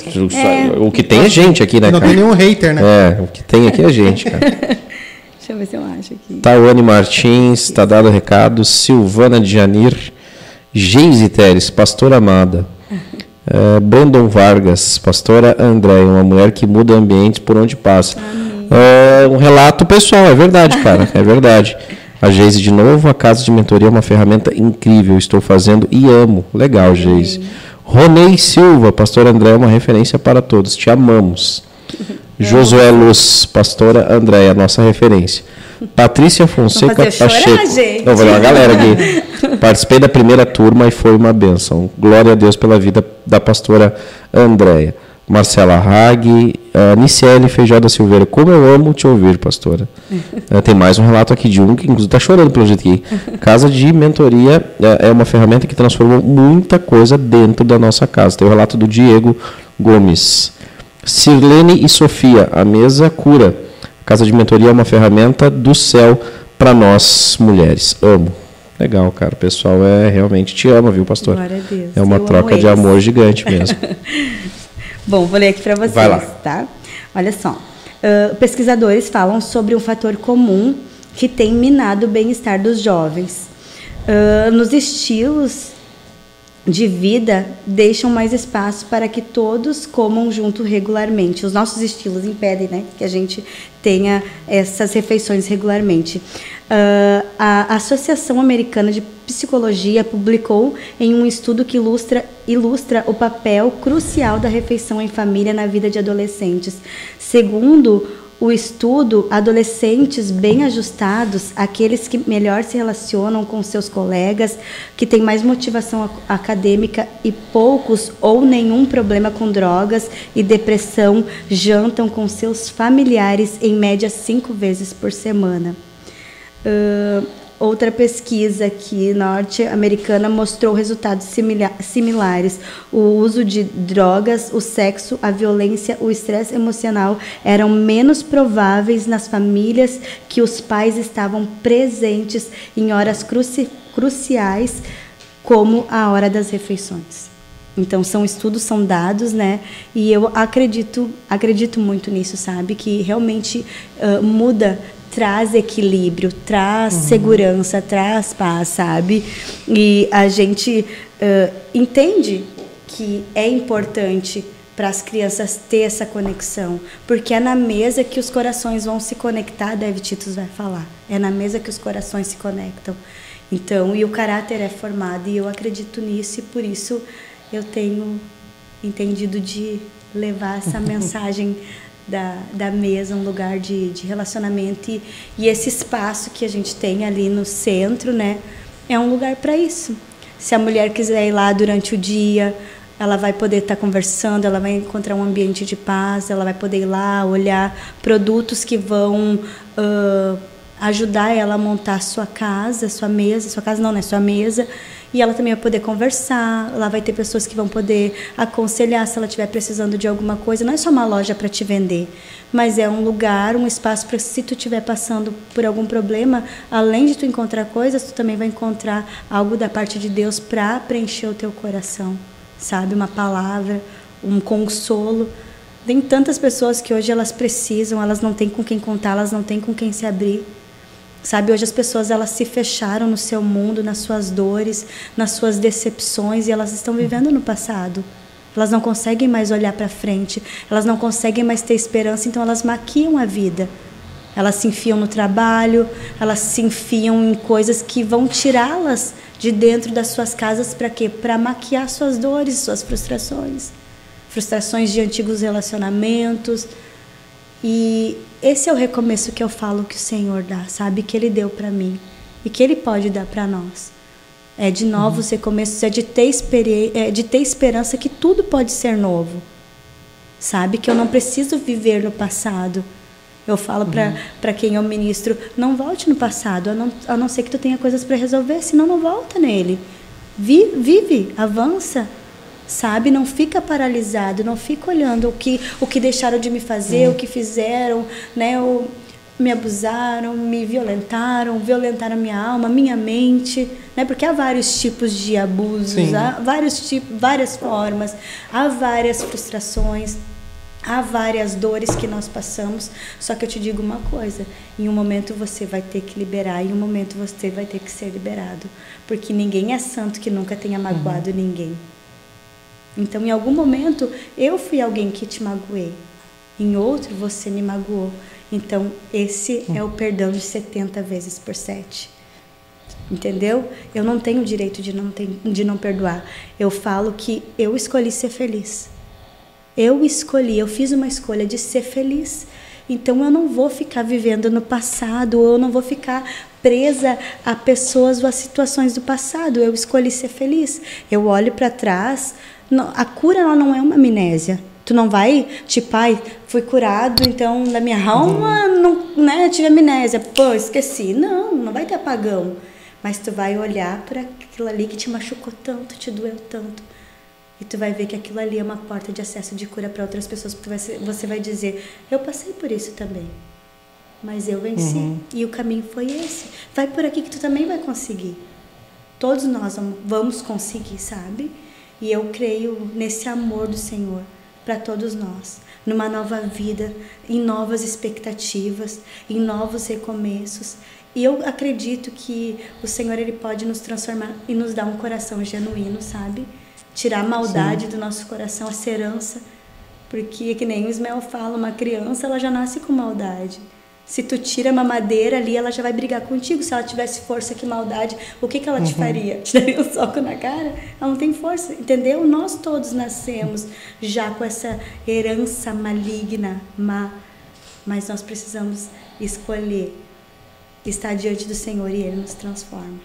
o que tem é gente aqui, né, Não cara? tem nenhum hater, né? É, o que tem aqui é gente, cara. Deixa eu ver se eu acho aqui. Tawane Martins, está dado o recado. Silvana de Janir. Geise Teres, pastora amada. É, Brandon Vargas, pastora André, uma mulher que muda ambientes por onde passa. É um relato pessoal, é verdade, cara, é verdade. A Geise de novo, a casa de mentoria é uma ferramenta incrível, estou fazendo e amo. Legal, Geise. Ronei Silva, pastor André, é uma referência para todos, te amamos. Josué Luz, pastora Andréia, nossa referência. Patrícia Fonseca Pacheco. Não, vou uma galera aqui. Participei da primeira turma e foi uma benção. Glória a Deus pela vida da pastora Andréia. Marcela Hag, uh, Niciele Feijoada Silveira. Como eu amo te ouvir, pastora. Uh, tem mais um relato aqui de um que inclusive está chorando pelo jeito aqui. Casa de mentoria uh, é uma ferramenta que transformou muita coisa dentro da nossa casa. Tem o relato do Diego Gomes. Sirlene e Sofia, a mesa cura. Casa de mentoria é uma ferramenta do céu para nós mulheres. Amo. Legal, cara. O pessoal é realmente te ama, viu, pastor? Glória a Deus. É uma Eu troca de amor gigante mesmo. Bom, vou ler aqui para vocês, Vai lá. tá? Olha só. Uh, pesquisadores falam sobre um fator comum que tem minado o bem-estar dos jovens. Uh, nos estilos de vida deixam mais espaço para que todos comam junto regularmente. Os nossos estilos impedem né, que a gente tenha essas refeições regularmente. Uh, a Associação Americana de Psicologia publicou em um estudo que ilustra, ilustra o papel crucial da refeição em família na vida de adolescentes. Segundo o estudo, adolescentes bem ajustados, aqueles que melhor se relacionam com seus colegas, que têm mais motivação acadêmica e poucos ou nenhum problema com drogas e depressão, jantam com seus familiares em média cinco vezes por semana. Uh, Outra pesquisa aqui norte-americana mostrou resultados similares. O uso de drogas, o sexo, a violência, o estresse emocional eram menos prováveis nas famílias que os pais estavam presentes em horas cruci cruciais, como a hora das refeições. Então são estudos, são dados, né? E eu acredito, acredito muito nisso, sabe? Que realmente uh, muda traz equilíbrio, traz uhum. segurança, traz paz, sabe? E a gente uh, entende que é importante para as crianças ter essa conexão, porque é na mesa que os corações vão se conectar, Deve Titus vai falar. É na mesa que os corações se conectam. Então, e o caráter é formado, e eu acredito nisso, e por isso eu tenho entendido de levar essa mensagem da, da mesa, um lugar de, de relacionamento e, e esse espaço que a gente tem ali no centro, né? é um lugar para isso. Se a mulher quiser ir lá durante o dia, ela vai poder estar tá conversando, ela vai encontrar um ambiente de paz, ela vai poder ir lá olhar produtos que vão uh, ajudar ela a montar sua casa, sua mesa, sua casa não, né? Sua mesa. E ela também vai poder conversar, lá vai ter pessoas que vão poder aconselhar se ela estiver precisando de alguma coisa. Não é só uma loja para te vender, mas é um lugar, um espaço para se tu estiver passando por algum problema, além de tu encontrar coisas, tu também vai encontrar algo da parte de Deus para preencher o teu coração, sabe? Uma palavra, um consolo. Tem tantas pessoas que hoje elas precisam, elas não têm com quem contar, elas não têm com quem se abrir. Sabe, hoje as pessoas elas se fecharam no seu mundo, nas suas dores, nas suas decepções e elas estão vivendo no passado. Elas não conseguem mais olhar para frente, elas não conseguem mais ter esperança, então elas maquiam a vida. Elas se enfiam no trabalho, elas se enfiam em coisas que vão tirá-las de dentro das suas casas para quê? Para maquiar suas dores, suas frustrações. Frustrações de antigos relacionamentos, e esse é o recomeço que eu falo que o Senhor dá, sabe? Que Ele deu para mim e que Ele pode dar para nós. É de novos uhum. recomeços, é de, ter é de ter esperança que tudo pode ser novo. Sabe? Que eu não preciso viver no passado. Eu falo uhum. para quem eu ministro, não volte no passado, a não, a não ser que tu tenha coisas para resolver, senão não volta nele. Vive, vive avança, sabe? Não fica paralisado, não fica olhando o que, o que deixaram de me fazer, hum. o que fizeram, né? O, me abusaram, me violentaram, violentaram minha alma, minha mente, né? Porque há vários tipos de abusos, Sim. há vários tipos, várias formas, há várias frustrações, há várias dores que nós passamos. Só que eu te digo uma coisa: em um momento você vai ter que liberar, em um momento você vai ter que ser liberado, porque ninguém é santo que nunca tenha magoado uhum. ninguém. Então, em algum momento, eu fui alguém que te magoei. Em outro, você me magoou. Então, esse é o perdão de 70 vezes por 7. Entendeu? Eu não tenho o direito de não, ter, de não perdoar. Eu falo que eu escolhi ser feliz. Eu escolhi, eu fiz uma escolha de ser feliz. Então eu não vou ficar vivendo no passado, ou eu não vou ficar presa a pessoas ou a situações do passado. Eu escolhi ser feliz. Eu olho para trás, a cura ela não é uma amnésia. Tu não vai, tipo, ai, fui curado, então da minha alma uhum. não, né, tive amnésia. Pô, esqueci. Não, não vai ter apagão. Mas tu vai olhar para aquilo ali que te machucou tanto, te doeu tanto. E tu vai ver que aquilo ali é uma porta de acesso de cura para outras pessoas, porque você vai dizer: Eu passei por isso também, mas eu venci. Uhum. E o caminho foi esse. Vai por aqui que tu também vai conseguir. Todos nós vamos conseguir, sabe? E eu creio nesse amor do Senhor para todos nós, numa nova vida, em novas expectativas, em novos recomeços. E eu acredito que o Senhor ele pode nos transformar e nos dar um coração genuíno, sabe? Tirar a maldade Sim. do nosso coração, a serança. Porque, que nem o Ismael fala, uma criança ela já nasce com maldade. Se tu tira uma madeira ali, ela já vai brigar contigo. Se ela tivesse força, que maldade, o que, que ela te uhum. faria? Te daria um soco na cara? Ela não tem força, entendeu? Nós todos nascemos já com essa herança maligna, má. Mas nós precisamos escolher estar diante do Senhor e Ele nos transforma.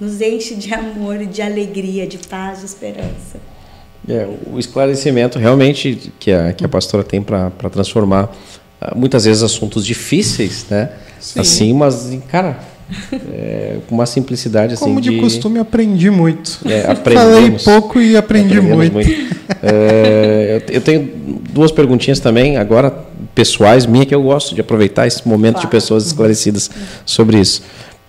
Nos enche de amor, de alegria, de paz, de esperança. É, o esclarecimento realmente que a, que a pastora tem para transformar muitas vezes assuntos difíceis, né? Sim. Assim, mas, cara, é, com uma simplicidade assim. Como de, de costume, aprendi muito. É, Falei pouco e aprendi muito. muito. é, eu tenho duas perguntinhas também, agora pessoais, minha, que eu gosto de aproveitar esse momento claro. de pessoas esclarecidas sobre isso.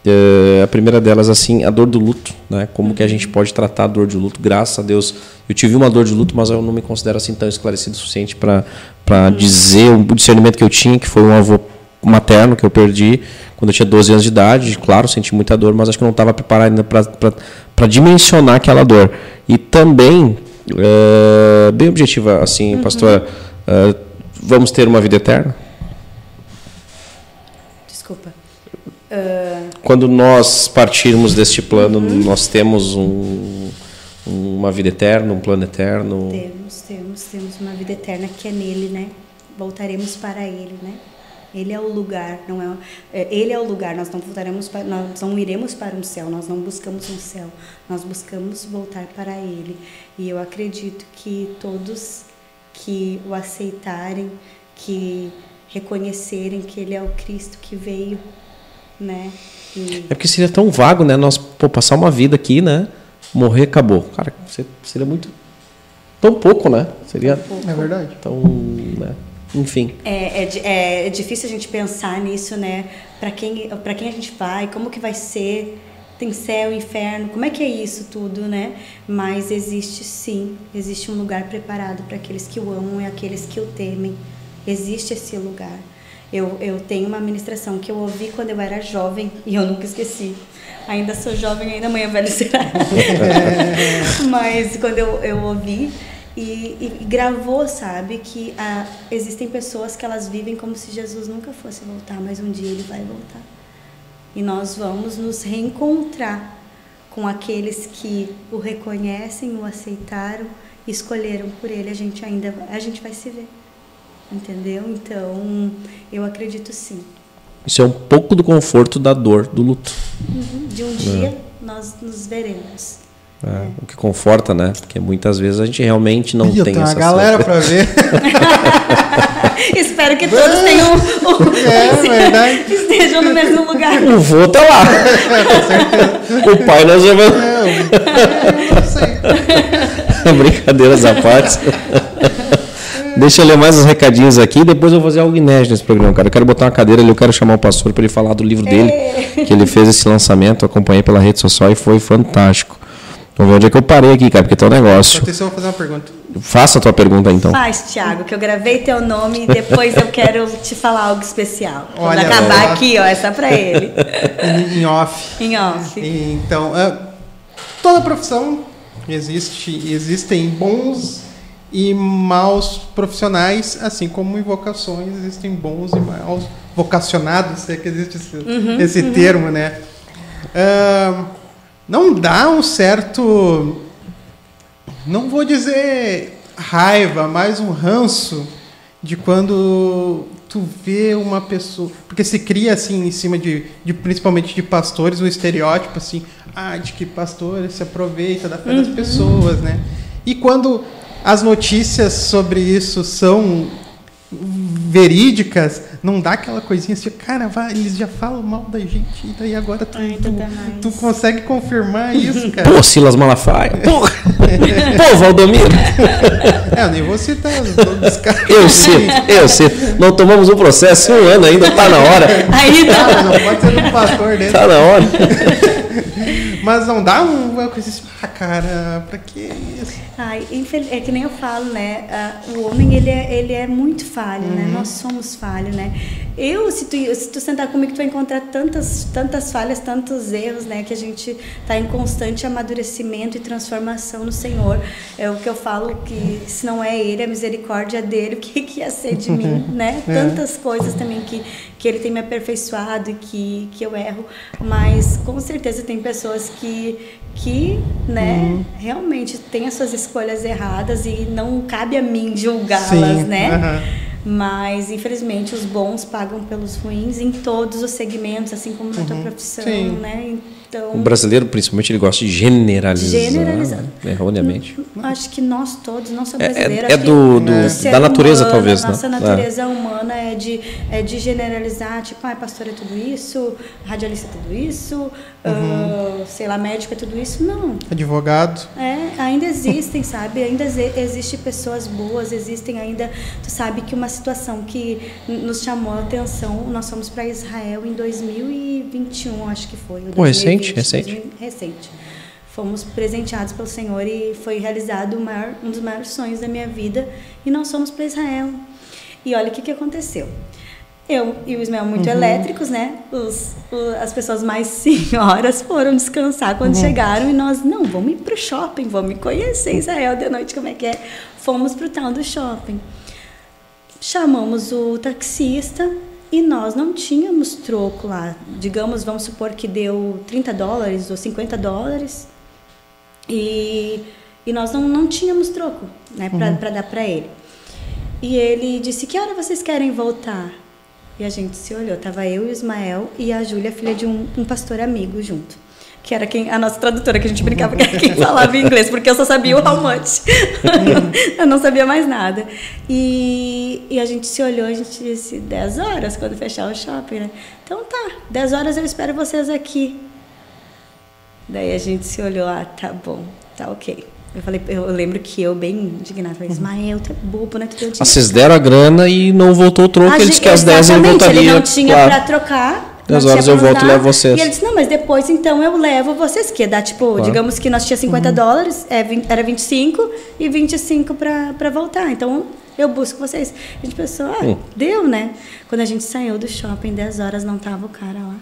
É, a primeira delas, assim, a dor do luto, né? Como que a gente pode tratar a dor de luto? Graças a Deus, eu tive uma dor de luto, mas eu não me considero assim tão esclarecido o suficiente para para dizer o discernimento que eu tinha, que foi um avô materno que eu perdi quando eu tinha 12 anos de idade. Claro, senti muita dor, mas acho que não estava preparado ainda para dimensionar aquela dor. E também, é, bem objetiva, assim, uhum. pastora, é, vamos ter uma vida eterna? Desculpa. Uh... Quando nós partirmos deste plano, uhum. nós temos um, uma vida eterna, um plano eterno? Temos, temos, temos uma vida eterna que é nele, né? Voltaremos para ele, né? Ele é o lugar, não é, é ele é o lugar. Nós não voltaremos para, nós não iremos para um céu, nós não buscamos um céu, nós buscamos voltar para ele. E eu acredito que todos que o aceitarem, que reconhecerem que ele é o Cristo que veio, né? E... É porque seria tão vago, né? Nós pô, passar uma vida aqui, né? Morrer, acabou. Cara, seria muito. Tão pouco, né? Seria. É verdade. Tão. Né? Enfim. É, é, é, é, difícil a gente pensar nisso, né? Para quem, pra quem a gente vai, como que vai ser tem céu, inferno, como é que é isso tudo, né? Mas existe sim, existe um lugar preparado para aqueles que o amam e aqueles que o temem. Existe esse lugar. Eu, eu tenho uma ministração que eu ouvi quando eu era jovem e eu nunca esqueci. Ainda sou jovem, ainda amanhã velho será. Mas quando eu, eu ouvi e, e, gravou, sabe, que ah, existem pessoas que elas vivem como se Jesus nunca fosse voltar, mas um dia ele vai voltar e nós vamos nos reencontrar com aqueles que o reconhecem, o aceitaram, escolheram por ele. A gente ainda a gente vai se ver, entendeu? Então eu acredito sim. Isso é um pouco do conforto da dor do luto. Uhum. De um dia é. nós nos veremos. É, o que conforta, né? Porque muitas vezes a gente realmente não tem, tem essa uma galera para ver. Espero que todos tenham o, é, verdade. estejam no mesmo lugar. O vô tá lá. É, o pai nós vamos. É, Brincadeiras à parte. Deixa eu ler mais os recadinhos aqui, depois eu vou fazer algo inédito nesse programa, cara. Eu quero botar uma cadeira ali, eu quero chamar o pastor para ele falar do livro dele, é. que ele fez esse lançamento, acompanhei pela rede social e foi fantástico. Vamos ver onde é que eu parei aqui, cara, porque tem um negócio. Atenção, eu vou fazer uma pergunta. Faça a tua pergunta então. Faz, Thiago, que eu gravei teu nome e depois eu quero te falar algo especial. Olha, Quando acabar aqui, ó, é só pra ele. em, off. Em off. Então, uh, toda profissão existe, existem bons e maus profissionais, assim como em vocações existem bons e maus vocacionados, sei que existe esse, uhum, esse uhum. termo, né? Uh, não dá um certo. Não vou dizer raiva, mas um ranço de quando tu vê uma pessoa. Porque se cria assim em cima de, de principalmente de pastores, um estereótipo assim, ah, de que pastor se aproveita da fé das uhum. pessoas, né? E quando as notícias sobre isso são verídicas, não dá aquela coisinha assim, cara, vai, eles já falam mal da gente, e daí agora tu, Ai, tu, tu, consegue confirmar isso, cara. Pô, Silas Malafaia, porra! Pô, Valdomiro! É, eu nem vou citar os caras. Eu cito, eu cito. Não tomamos um processo um ano ainda, tá na hora. Ainda! Ah, não pode ser um pastor dele. Tá na hora. Mas não dá uma coisa assim, ah, cara, pra que isso? Ai, é que nem eu falo, né? O homem, ele é, ele é muito falho, né? uhum. né? Nós somos falhos, né? Eu, se tu, se tu sentar comigo, tu vai encontrar tantas, tantas falhas, tantos erros, né? Que a gente tá em constante amadurecimento e transformação no Senhor. É o que eu falo, que se não é Ele, a misericórdia dele, o que, que ia ser de mim, né? É. Tantas coisas também que, que Ele tem me aperfeiçoado e que, que eu erro. Mas, com certeza, tem pessoas que, que né, uhum. realmente têm as suas escolhas erradas e não cabe a mim julgá-las, né? Uhum. Mas, infelizmente, os bons pagam pelos ruins em todos os segmentos, assim como na uhum. tua profissão, Sim. né? Então, o brasileiro, principalmente, ele gosta de generalizar. Generalizar. Erroneamente. Acho que nós todos, não só brasileiros. É, é, é do, do da natureza, humano, talvez. Nossa né? natureza é. humana é de, é de generalizar, tipo, ah, pastor é tudo isso, radialista é tudo isso, uhum. uh, sei lá, médico é tudo isso. Não. Advogado. É, ainda existem, sabe? Ainda existem pessoas boas, existem ainda. Tu sabe que uma situação que nos chamou a atenção, nós fomos para Israel em 2021, acho que foi. Pô, recente recente? Recente. Fomos presenteados pelo Senhor e foi realizado maior, um dos maiores sonhos da minha vida e nós fomos para Israel. E olha o que, que aconteceu. Eu e o Ismael muito uhum. elétricos, né? Os, as pessoas mais senhoras foram descansar quando uhum. chegaram e nós, não, vamos ir para o shopping, vamos conhecer Israel de noite, como é que é. Fomos para o tal do shopping. Chamamos o taxista e nós não tínhamos troco lá. Digamos, vamos supor que deu 30 dólares ou 50 dólares. E, e nós não, não tínhamos troco né, para uhum. dar para ele. E ele disse: Que hora vocês querem voltar? E a gente se olhou. Tava eu e o Ismael e a Júlia, filha de um, um pastor amigo, junto. Que era quem, a nossa tradutora, que a gente brincava que era quem falava inglês, porque eu só sabia o how much. eu não sabia mais nada. E, e a gente se olhou, a gente disse, 10 horas quando fechar o shopping, né? Então tá, 10 horas eu espero vocês aqui. Daí a gente se olhou, ah, tá bom, tá ok. Eu falei, eu lembro que eu, bem indignada, falei, Ismael, tu é bobo, né? Tu deu Ah, vocês deram a grana e não voltou o troco, A ele disse que às 10 ele voltaria. Ele não tinha claro. pra trocar. Não 10 tinha horas eu volto e levo vocês. E ele disse, não, mas depois então eu levo vocês, que dar, tipo, Claro. digamos que nós tinha 50 Uhum. dólares, é, 20 era 25 e 25 pra, pra voltar. Então eu busco vocês. A gente pensou, ah, Hum. deu, né? Quando a gente saiu do shopping, 10 horas não tava o cara lá.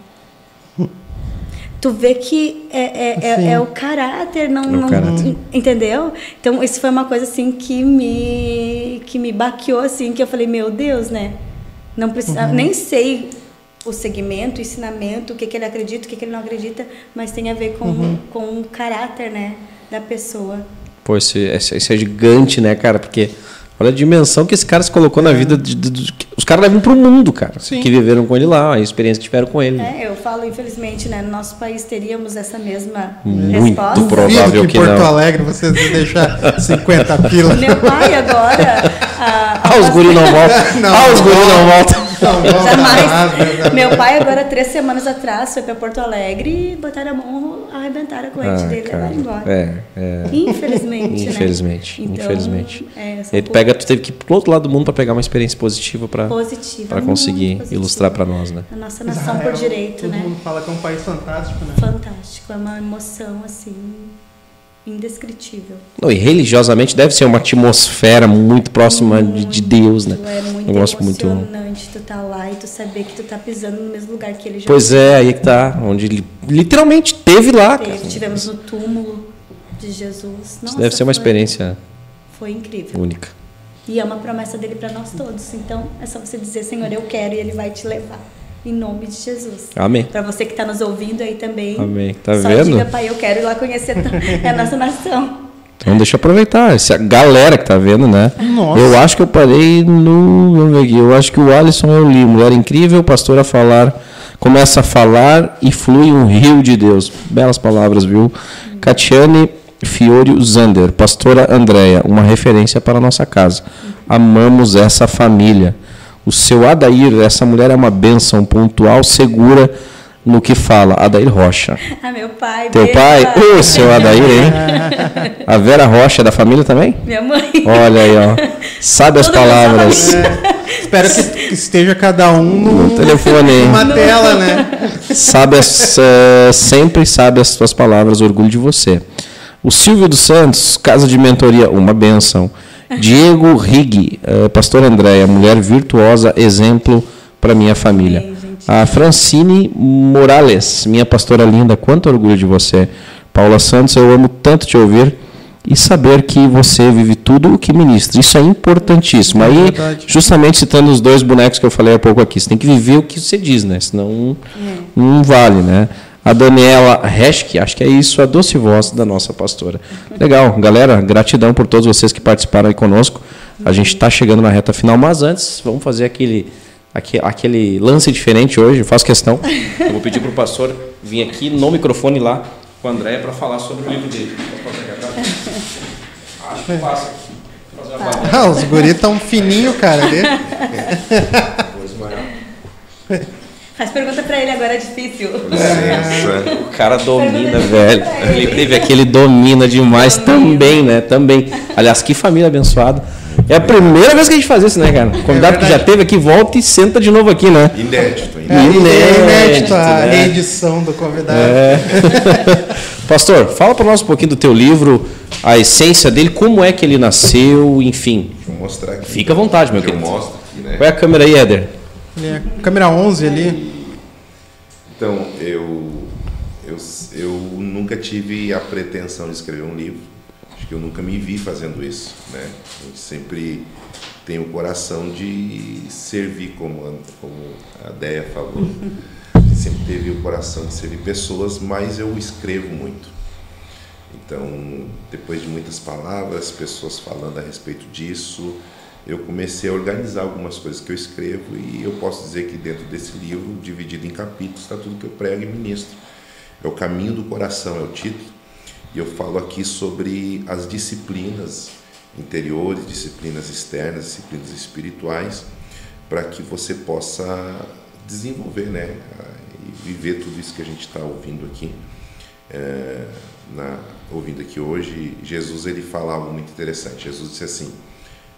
Tu vê que é, é, é, é o caráter, não, É o não- caráter. entendeu? Então isso foi uma coisa assim que me que me baqueou assim, que eu falei, meu Deus, né? Não precisa, Uhum. nem sei o segmento, o ensinamento, o que, que ele acredita, o que, que ele não acredita, mas tem a ver com, Uhum. com o caráter, né, da pessoa. Pô, esse, esse, esse é gigante, né, cara? Porque olha a dimensão que esse cara se colocou na vida. De, de- de- os caras levam pro mundo, cara. Sim. Que viveram com ele lá, a experiência que tiveram com ele. É, eu falo, infelizmente, né, no nosso país teríamos essa mesma Muito resposta. provável Duvido que que em Porto não. Alegre vocês iam deixar 50 pila. Meu pai agora. a- Ah, os guri não voltam. Ah, os guri não voltam. Não, Jamais. não. Meu pai, agora, três semanas atrás, foi para Porto Alegre e botaram a mão, arrebentaram a corrente Ah, dele e levaram embora. É, é. Infelizmente, Infelizmente, né? Então, infelizmente. É, Ele pega, tu teve que ir pro outro lado do mundo para pegar uma experiência positiva para positiva, para conseguir positiva. ilustrar para nós, né? A nossa nação Israel, por direito, todo né? mundo fala que é um país fantástico, né? Fantástico, é uma emoção, assim, indescritível. Não, e religiosamente deve ser uma atmosfera muito próxima de, de Deus, né? É muito Eu gosto muito. tu tá lá e tu saber que tu tá pisando no mesmo lugar que ele já Pois é, aí que tá, onde ele literalmente teve lá, cara. esteve. Tivemos no túmulo de Jesus. Isso Nossa, deve ser uma foi- experiência Foi incrível. única. E é uma promessa dele para nós todos. Então é só você dizer, Senhor, eu quero e ele vai te levar. Em nome de Jesus. Amém. Para você que está nos ouvindo aí também. Amém. Tá só vendo? diga, pai, eu quero ir lá conhecer a nossa nação. Então deixa eu aproveitar. Essa galera que tá vendo, né? Nossa. Eu acho que eu parei no. Vamos ver aqui. Eu acho que o Alisson eu li. Mulher incrível, pastor a falar. Começa a falar e flui um rio de Deus. Belas palavras, viu? Catiane Fiore Zander, pastora Andréia, uma referência para a nossa casa. Amamos essa família. O seu Adair, essa mulher é uma bênção pontual, segura no que fala. Adair Rocha. Ah, meu pai. Teu pai? Ô, seu Adair, hein? A Vera Rocha é da família também? Minha mãe. Olha aí, ó. Sabe as palavras. Espero que, que esteja cada um no, No telefone numa tela, né? Sabe as, eh, sempre sabe as suas palavras, orgulho de você. O Silvio dos Santos, Casa de Mentoria, uma benção. Diego Rigg, eh, Pastor Andréia, mulher virtuosa, exemplo para minha família. A Francine Morales, minha pastora linda, quanto orgulho de você. Paula Santos, eu amo tanto te ouvir e saber que você vive tudo o que ministra. Isso é importantíssimo. É Aí, verdade. justamente citando os dois bonecos que eu falei há pouco aqui, você tem que viver o que você diz, né? Senão não vale, né? A Daniela Reschke, acho que é isso, a doce voz da nossa pastora. Legal, galera, gratidão por todos vocês que participaram aí conosco. A gente está chegando na reta final, mas antes, vamos fazer aquele, aque- aquele lance diferente hoje, faço questão. Eu vou pedir para o pastor vir aqui no microfone lá com o André para falar sobre o livro dele. Acho que passa. Uma bateria. Ah, os guris tão fininho, cara. Dele. Faz pergunta pra ele agora, é difícil. Licença. O cara domina, velho. Ele teve aquele domina demais também, né? Também. Aliás, que família abençoada. É a primeira vez que a gente faz isso, né, cara? O convidado que já teve aqui volta e senta de novo aqui, né? Inédito, É, inédito. é inédito a né? reedição do convidado. É. Pastor, fala para nós um pouquinho do teu livro, a essência dele, como é que ele nasceu, enfim. Deixa eu mostrar aqui. Fica à vontade, meu eu querido. mostro aqui, né? Qual é a câmera aí, Éder? É, câmera 11 ali. Então, eu, eu, eu nunca tive a pretensão de escrever um livro. Acho que eu nunca me vi fazendo isso, né? Eu sempre tenho o coração de servir, como como a Deia falou. Gente sempre teve o coração de servir pessoas, mas eu escrevo muito. Então, depois de muitas palavras, pessoas falando a respeito disso, eu comecei a organizar algumas coisas que eu escrevo e eu posso dizer que dentro desse livro, dividido em capítulos, está tudo que eu prego e ministro. É o caminho do coração, é o título. E eu falo aqui sobre as disciplinas interiores, disciplinas externas, disciplinas espirituais, para que você possa desenvolver, né, e viver tudo isso que a gente está ouvindo aqui, é, na, ouvindo aqui hoje. Jesus ele fala algo muito interessante. Jesus disse assim: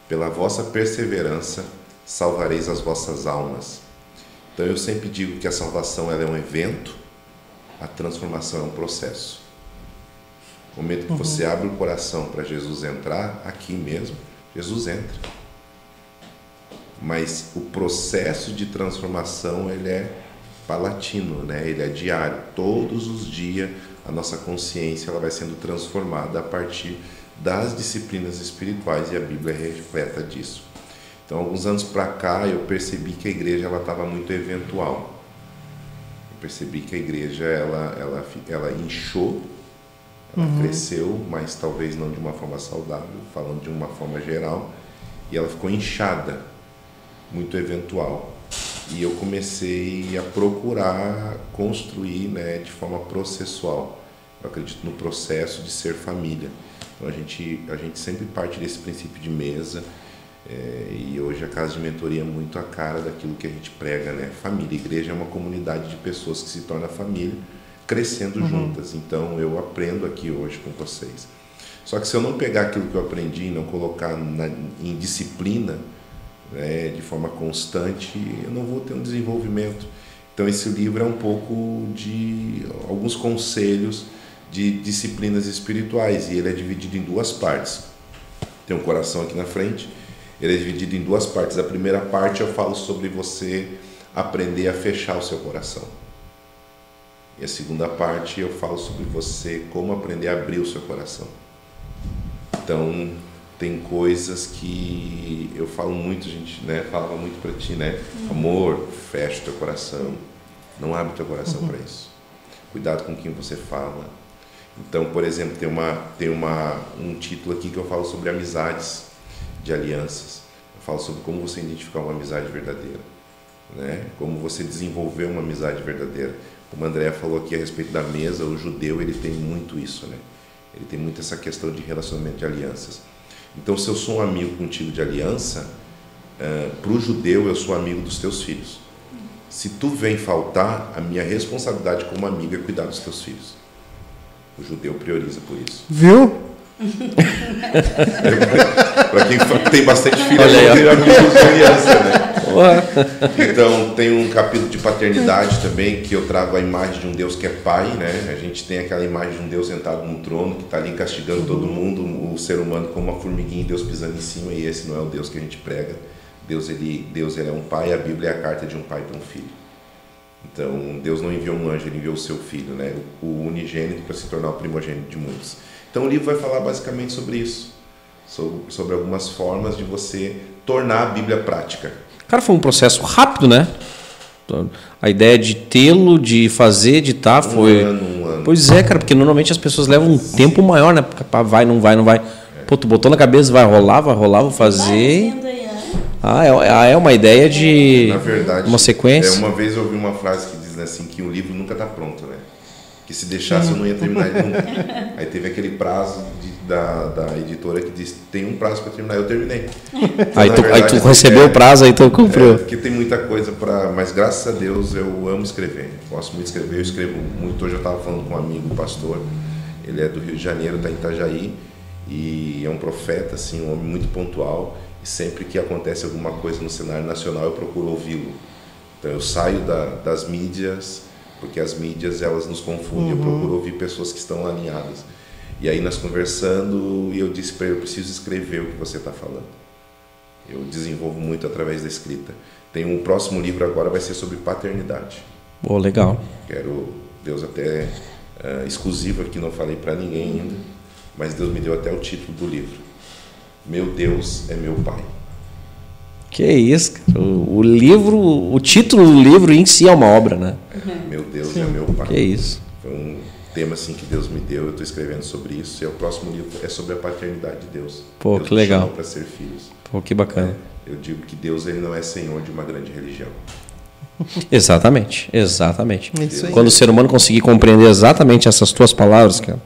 pela vossa perseverança salvareis as vossas almas. Então eu sempre digo que a salvação ela é um evento, a transformação é um processo. No momento que uhum. você abre o coração para Jesus entrar, aqui mesmo, Jesus entra. Mas o processo de transformação ele é palatino, né? ele é diário. Todos os dias a nossa consciência ela vai sendo transformada a partir das disciplinas espirituais e a Bíblia é repleta disso. Então, alguns anos para cá, eu percebi que a igreja ela estava muito eventual. Eu percebi que a igreja ela ela ela inchou, ela uhum. cresceu, mas talvez não de uma forma saudável, falando de uma forma geral, e ela ficou inchada, muito eventual. E eu comecei a procurar construir, né, de forma processual. Eu acredito no processo de ser família. Então a gente, a gente sempre parte desse princípio de mesa. É, e hoje a casa de mentoria é muito a cara daquilo que a gente prega, né? Família, igreja é uma comunidade de pessoas que se torna família, crescendo uhum. juntas. Então eu aprendo aqui hoje com vocês. Só que se eu não pegar aquilo que eu aprendi e não colocar na, em disciplina, né, de forma constante, eu não vou ter um desenvolvimento. Então esse livro é um pouco de alguns conselhos de disciplinas espirituais e ele é dividido em duas partes. Tem um coração aqui na frente, ele é dividido em duas partes. A primeira parte eu falo sobre você aprender a fechar o seu coração. E a segunda parte eu falo sobre você como aprender a abrir o seu coração. Então, tem coisas que eu falo muito, gente, né, falava muito para ti, né? Uhum. Amor, fecha o teu coração. Não abre o teu coração uhum. para isso. Cuidado com quem você fala então, por exemplo, tem, uma, tem uma, um título aqui que eu falo sobre amizades de alianças. Eu falo sobre como você identificar uma amizade verdadeira, né? como você desenvolver uma amizade verdadeira. Como a Andrea falou aqui a respeito da mesa, o judeu ele tem muito isso, né? Ele tem muito essa questão de relacionamento de alianças. Então, se eu sou um amigo contigo de aliança, uh, eh, para o judeu eu sou amigo dos teus filhos. Se tu vem faltar, a minha responsabilidade como amigo é cuidar dos teus filhos. O judeu prioriza por isso. Viu? Para quem tem bastante filho, Olha tem amigos criança, né? Então tem um capítulo de paternidade também que eu trago a imagem de um Deus que é pai, né? A gente tem aquela imagem de um Deus sentado no trono que está ali castigando todo mundo, o ser humano como uma formiguinha, Deus pisando em cima e esse não é o Deus que a gente prega. Deus ele, Deus ele é um pai, a Bíblia é a carta de um pai para um filho. Então, Deus não enviou um anjo, ele enviou o seu filho, né? o unigênito, para se tornar o primogênito de muitos. Então, o livro vai falar basicamente sobre isso, sobre, sobre algumas formas de você tornar a Bíblia prática. Cara, foi um processo rápido, né? A ideia de tê-lo, de fazer, de estar, tá, um foi. Ano, um ano. Pois é, cara, porque normalmente as pessoas levam um Sim. tempo maior, né? Vai, não vai, não vai. É. Pô, tu botou na cabeça, vai rolar, vai rolar, vou fazer. Ah, é, ah, é uma ideia de Na verdade, uma sequência? É, uma vez eu ouvi uma frase que diz assim que o livro nunca está pronto, né? Que se deixasse eu não ia terminar ele nunca. Aí teve aquele prazo de, da, da editora que disse tem um prazo para terminar, eu terminei. Então, aí, tu, verdade, aí tu recebeu é, o prazo, aí tu cumpriu. É, porque tem muita coisa para... Mas graças a Deus eu amo escrever. Gosto muito de escrever, eu escrevo muito. Hoje eu estava falando com um amigo, um pastor, ele é do Rio de Janeiro, está em Itajaí, e é um profeta, assim, um homem muito pontual e sempre que acontece alguma coisa no cenário nacional eu procuro ouvi-lo. Então eu saio da, das mídias, porque as mídias elas nos confundem, uhum. eu procuro ouvir pessoas que estão alinhadas. E aí nós conversando e eu disse para ele, eu preciso escrever o que você está falando. Eu desenvolvo muito através da escrita. Tem um próximo livro agora vai ser sobre paternidade. Oh, legal. Quero Deus até uh, exclusivo aqui, não falei para ninguém ainda, mas Deus me deu até o título do livro. Meu Deus é meu Pai. Que isso, o, o, livro, o título do livro em si é uma obra, né? Meu Deus Sim. é meu Pai. Que isso. Foi um, tema assim que Deus me deu, eu estou escrevendo sobre isso. E o próximo livro é sobre a paternidade de Deus. Pô, Deus que legal. para ser filhos. Pô, que bacana. Eu digo que Deus ele não é senhor de uma grande religião. Exatamente, exatamente. É isso aí. Quando o ser humano conseguir compreender exatamente essas tuas palavras, cara,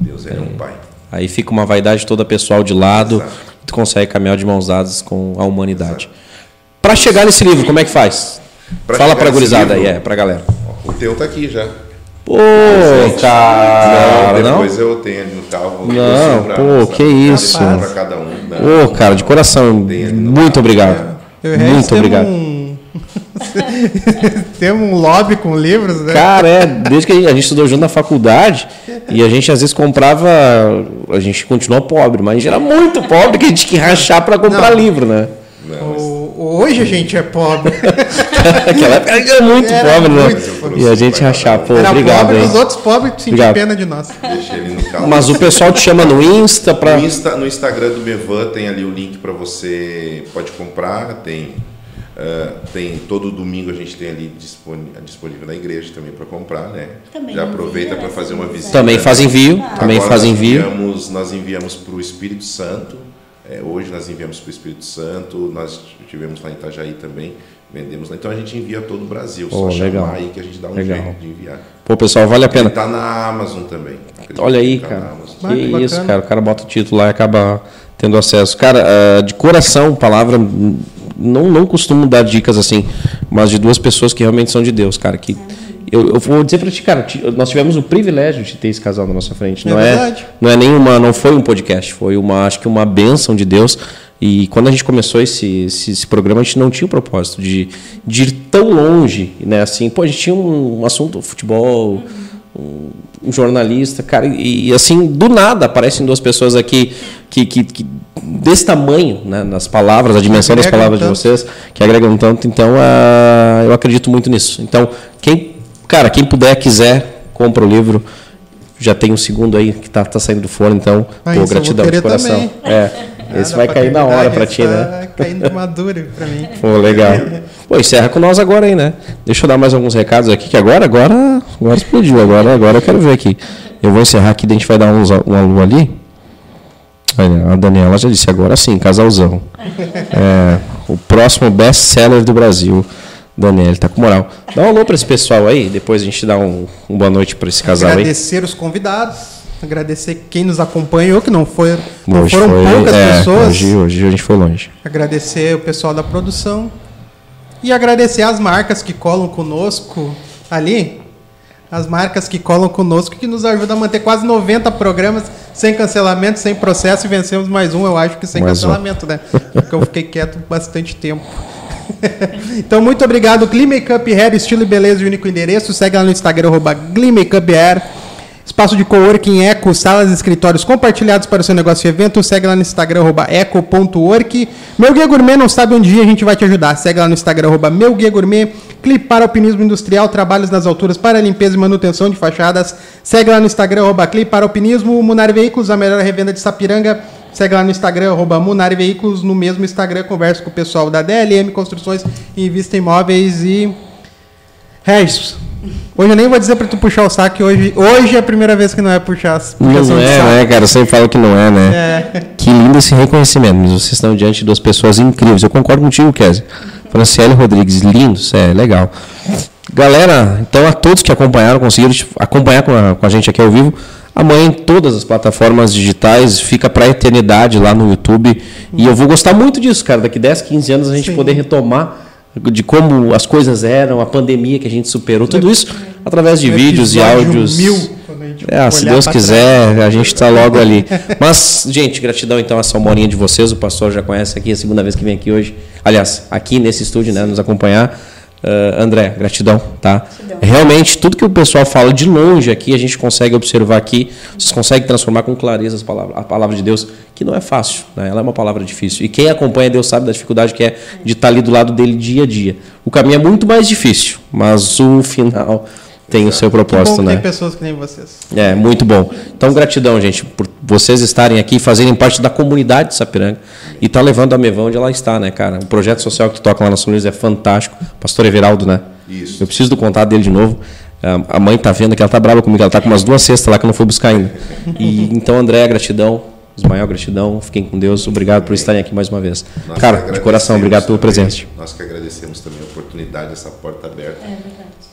Deus ele é, um pai. Aí fica uma vaidade toda pessoal de lado, Exato. tu consegue caminhar de mãos dadas com a humanidade. Para chegar nesse livro, como é que faz? Pra Fala pra nesse gurizada aí, é, pra galera. O teu tá aqui já. Pô, Presente. cara, não, não? depois eu tenho ali no carro. Não, vou pô, pra- que isso. Para cada um. Não. Ô, cara, de coração, muito obrigado. Muito obrigado. Temos um lobby com livros, né? Cara, é, desde que a gente, a gente estudou junto na faculdade e a gente às vezes comprava, a gente continuou pobre, mas a gente era muito pobre que a gente tinha que rachar para comprar Não. livro, né? Não, mas O- Hoje a gente é pobre. Naquela época a gente era muito Era pobre, né? muito pobre. E a gente rachar, pô, Era obrigado pobre, aí. os outros pobres sentiam pena de nós. deixei ele no carro. Mas o pessoal te chama no Insta pra. No, Insta- no Instagram do Bevan tem ali o link para você pode comprar, tem ah, tem todo domingo a gente tem ali disponível na igreja também para comprar, né? Também Já aproveita para fazer uma visita. Também faz envio, Ah. também Agora faz nós envio. Enviamos, nós enviamos para o Espírito Santo. é, hoje nós enviamos para o Espírito Santo. Nós tivemos lá em Itajaí também. Vendemos lá. Então a gente envia todo o Brasil. Oh, só legal. chamar aí que a gente dá um Legal. jeito de enviar. Pô, pessoal, vale a Ele pena. tá na Amazon também. Olha que aí, tá cara. que Que bacana. isso, cara. O cara bota o título lá e acaba tendo acesso. Cara, ah, de coração, palavra. Não, não costumo dar dicas assim, mas de duas pessoas que realmente são de Deus, cara. Que eu, eu vou dizer pra ti, cara, nós tivemos o privilégio de ter esse casal na nossa frente. É Não é, verdade. não é nenhuma, não foi um podcast, foi uma, acho que uma bênção de Deus. E quando a gente começou esse, esse, esse programa, a gente não tinha o propósito de, de ir tão longe, né? Assim, pô, a gente tinha um, um assunto futebol, um, um jornalista, cara, e, e, assim, do nada aparecem duas pessoas aqui que, que, que desse tamanho, né, nas palavras, a dimensão das palavras de tanto. vocês, que agregam tanto, então ah, eu acredito muito nisso. Então, quem, cara, quem puder, quiser, compra o livro. Já tem um segundo aí que tá, tá saindo do forno, então, Ah, pô, gratidão de coração. também. É, esse Ah, vai cair na hora pra ti, esse né? Tá caindo maduro pra mim. Pô, legal. Pô, encerra com nós agora aí, né? Deixa eu dar mais alguns recados aqui, que agora, agora, agora explodiu. Agora, agora eu quero ver aqui. Eu vou encerrar aqui, daí a gente vai dar uns, um alô ali. Olha, a Daniela já disse, agora sim, casalzão. É, o próximo best-seller do Brasil. Daniel, tá com moral. Dá um alô pra esse pessoal aí, depois a gente dá um, um boa noite pra esse casal aí. Agradecer os convidados, agradecer quem nos acompanhou, que não, foi, não foram foi- poucas é, pessoas. Hoje, hoje a gente foi longe. Agradecer o pessoal da produção e agradecer as marcas que colam conosco ali. As marcas que colam conosco que nos ajudam a manter quase 90 programas sem cancelamento, sem processo e vencemos mais um, eu acho que sem Mais um. cancelamento, né? Porque eu fiquei quieto bastante tempo. então, muito obrigado. Glee Makeup Hair, estilo e beleza de único endereço. Segue lá no Instagram, arroba Glee Makeup Hair. Espaço de coworking Eco, salas e escritórios compartilhados para o seu negócio e evento. Segue lá no Instagram, arroba eco.work. Meu Guia Gourmet não sabe onde ir, a gente vai te ajudar. Segue lá no Instagram, arroba Meu Guia Gourmet. Clipar Alpinismo Industrial, trabalhos nas alturas para limpeza e manutenção de fachadas. Segue lá no Instagram, arroba Clipar Alpinismo. Munari Veículos, a melhor revenda de Sapiranga. Segue lá no Instagram, arroba Munari Veículos. No mesmo Instagram, conversa com o pessoal da DLM Construções e Invista Imóveis e... Regis, hoje eu nem vou dizer pra tu puxar o saco, hoje, hoje é a primeira vez que não é puxar puxação Não é, né, cara? Eu sempre falo que não é, né? É. Que lindo esse reconhecimento, mas vocês estão diante de duas pessoas incríveis. Eu concordo contigo, Kézia. Franciele Rodrigues, lindos, é legal. Galera, então a todos que acompanharam, conseguiram acompanhar com a, com a gente aqui ao vivo. Amanhã em todas as plataformas digitais, fica pra eternidade lá no YouTube. E eu vou gostar muito disso, cara. Daqui 10, 15 anos a gente Sim. poder retomar de como as coisas eram, a pandemia que a gente superou, tudo isso através de vídeos e áudios. mil, É, se Deus quiser, a gente está logo ali. Mas, gente, gratidão então a essa horinha de vocês. O pastor já conhece aqui, é a segunda vez que vem aqui hoje. Aliás, aqui nesse estúdio, né, nos acompanhar. Ah, André, gratidão, tá? Gratidão. Realmente, tudo que o pessoal fala de longe aqui, a gente consegue observar aqui. Vocês conseguem transformar com clareza as palavras, a palavra de Deus, que não é fácil, né? Ela é uma palavra difícil. E quem acompanha Deus sabe da dificuldade que é de estar ali do lado dele dia a dia. O caminho é muito mais difícil, mas o final tem o seu Que bom propósito, que né? tem pessoas que nem vocês. É, muito bom. Então, gratidão, gente, por vocês estarem aqui, fazerem parte da comunidade de Sapiranga e tá levando a Mevão onde ela está, né, cara? O projeto social que tu toca lá na São Luís é fantástico. Pastor Everaldo, né? Isso. Eu preciso do contato dele de novo. A mãe tá vendo que ela tá brava comigo, ela tá com umas duas cestas lá que eu não fui buscar ainda. E, então, André, gratidão. Ismael, gratidão. Fiquem com Deus. Obrigado por estarem aqui mais uma vez. Nós Cara, de coração, obrigado pelo também, presente. Nós que agradecemos também a oportunidade, essa porta aberta é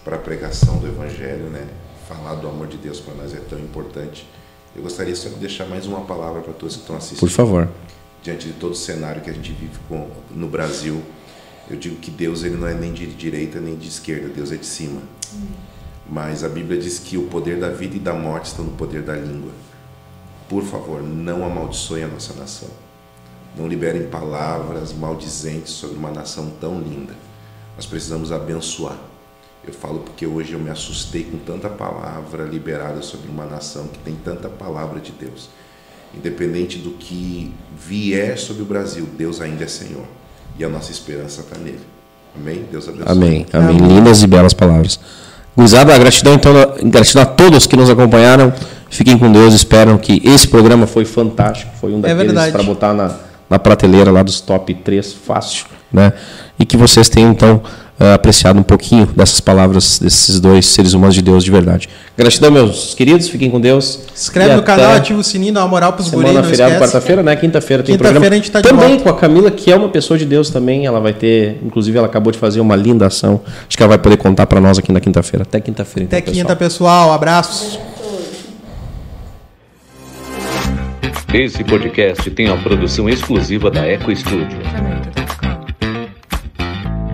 para a pregação do Evangelho, né? Falar do amor de Deus para nós é tão importante. Eu gostaria só de deixar mais uma palavra para todos que estão assistindo. Por favor. Diante de todo o cenário que a gente vive com, no Brasil, eu digo que Deus ele não é nem de direita nem de esquerda, Deus é de cima. Hum. Mas a Bíblia diz que o poder da vida e da morte estão no poder da língua. Por favor, não amaldiçoe a nossa nação. Não liberem palavras maldizentes sobre uma nação tão linda. Nós precisamos abençoar. Eu falo porque hoje eu me assustei com tanta palavra liberada sobre uma nação que tem tanta palavra de Deus. Independente do que vier sobre o Brasil, Deus ainda é Senhor. E a nossa esperança está nele. Amém? Deus abençoe. Amém. Amém. Amém. Lindas e belas palavras. Gurizada, gratidão então, gratidão a todos que nos acompanharam. Fiquem com Deus, esperam que esse programa foi fantástico, foi um é daqueles é para botar na, na prateleira lá dos top 3 fácil, né? E que vocês tenham então uh, apreciado um pouquinho dessas palavras desses dois seres humanos de Deus de verdade. Gratidão, meus queridos, fiquem com Deus. Se inscreve no canal, ativa o sininho, dá uma moral para os guris, Semana feriado, quarta-feira, né? Quinta-feira tem Quinta programa. A gente tá também com a Camila, que é uma pessoa de Deus também. Ela vai ter, inclusive, ela acabou de fazer uma linda ação. Acho que ela vai poder contar para nós aqui na quinta-feira. Até quinta-feira. Então, Até quinta, pessoal. pessoal. Abraços. Esse podcast tem a produção exclusiva da Eco Studio.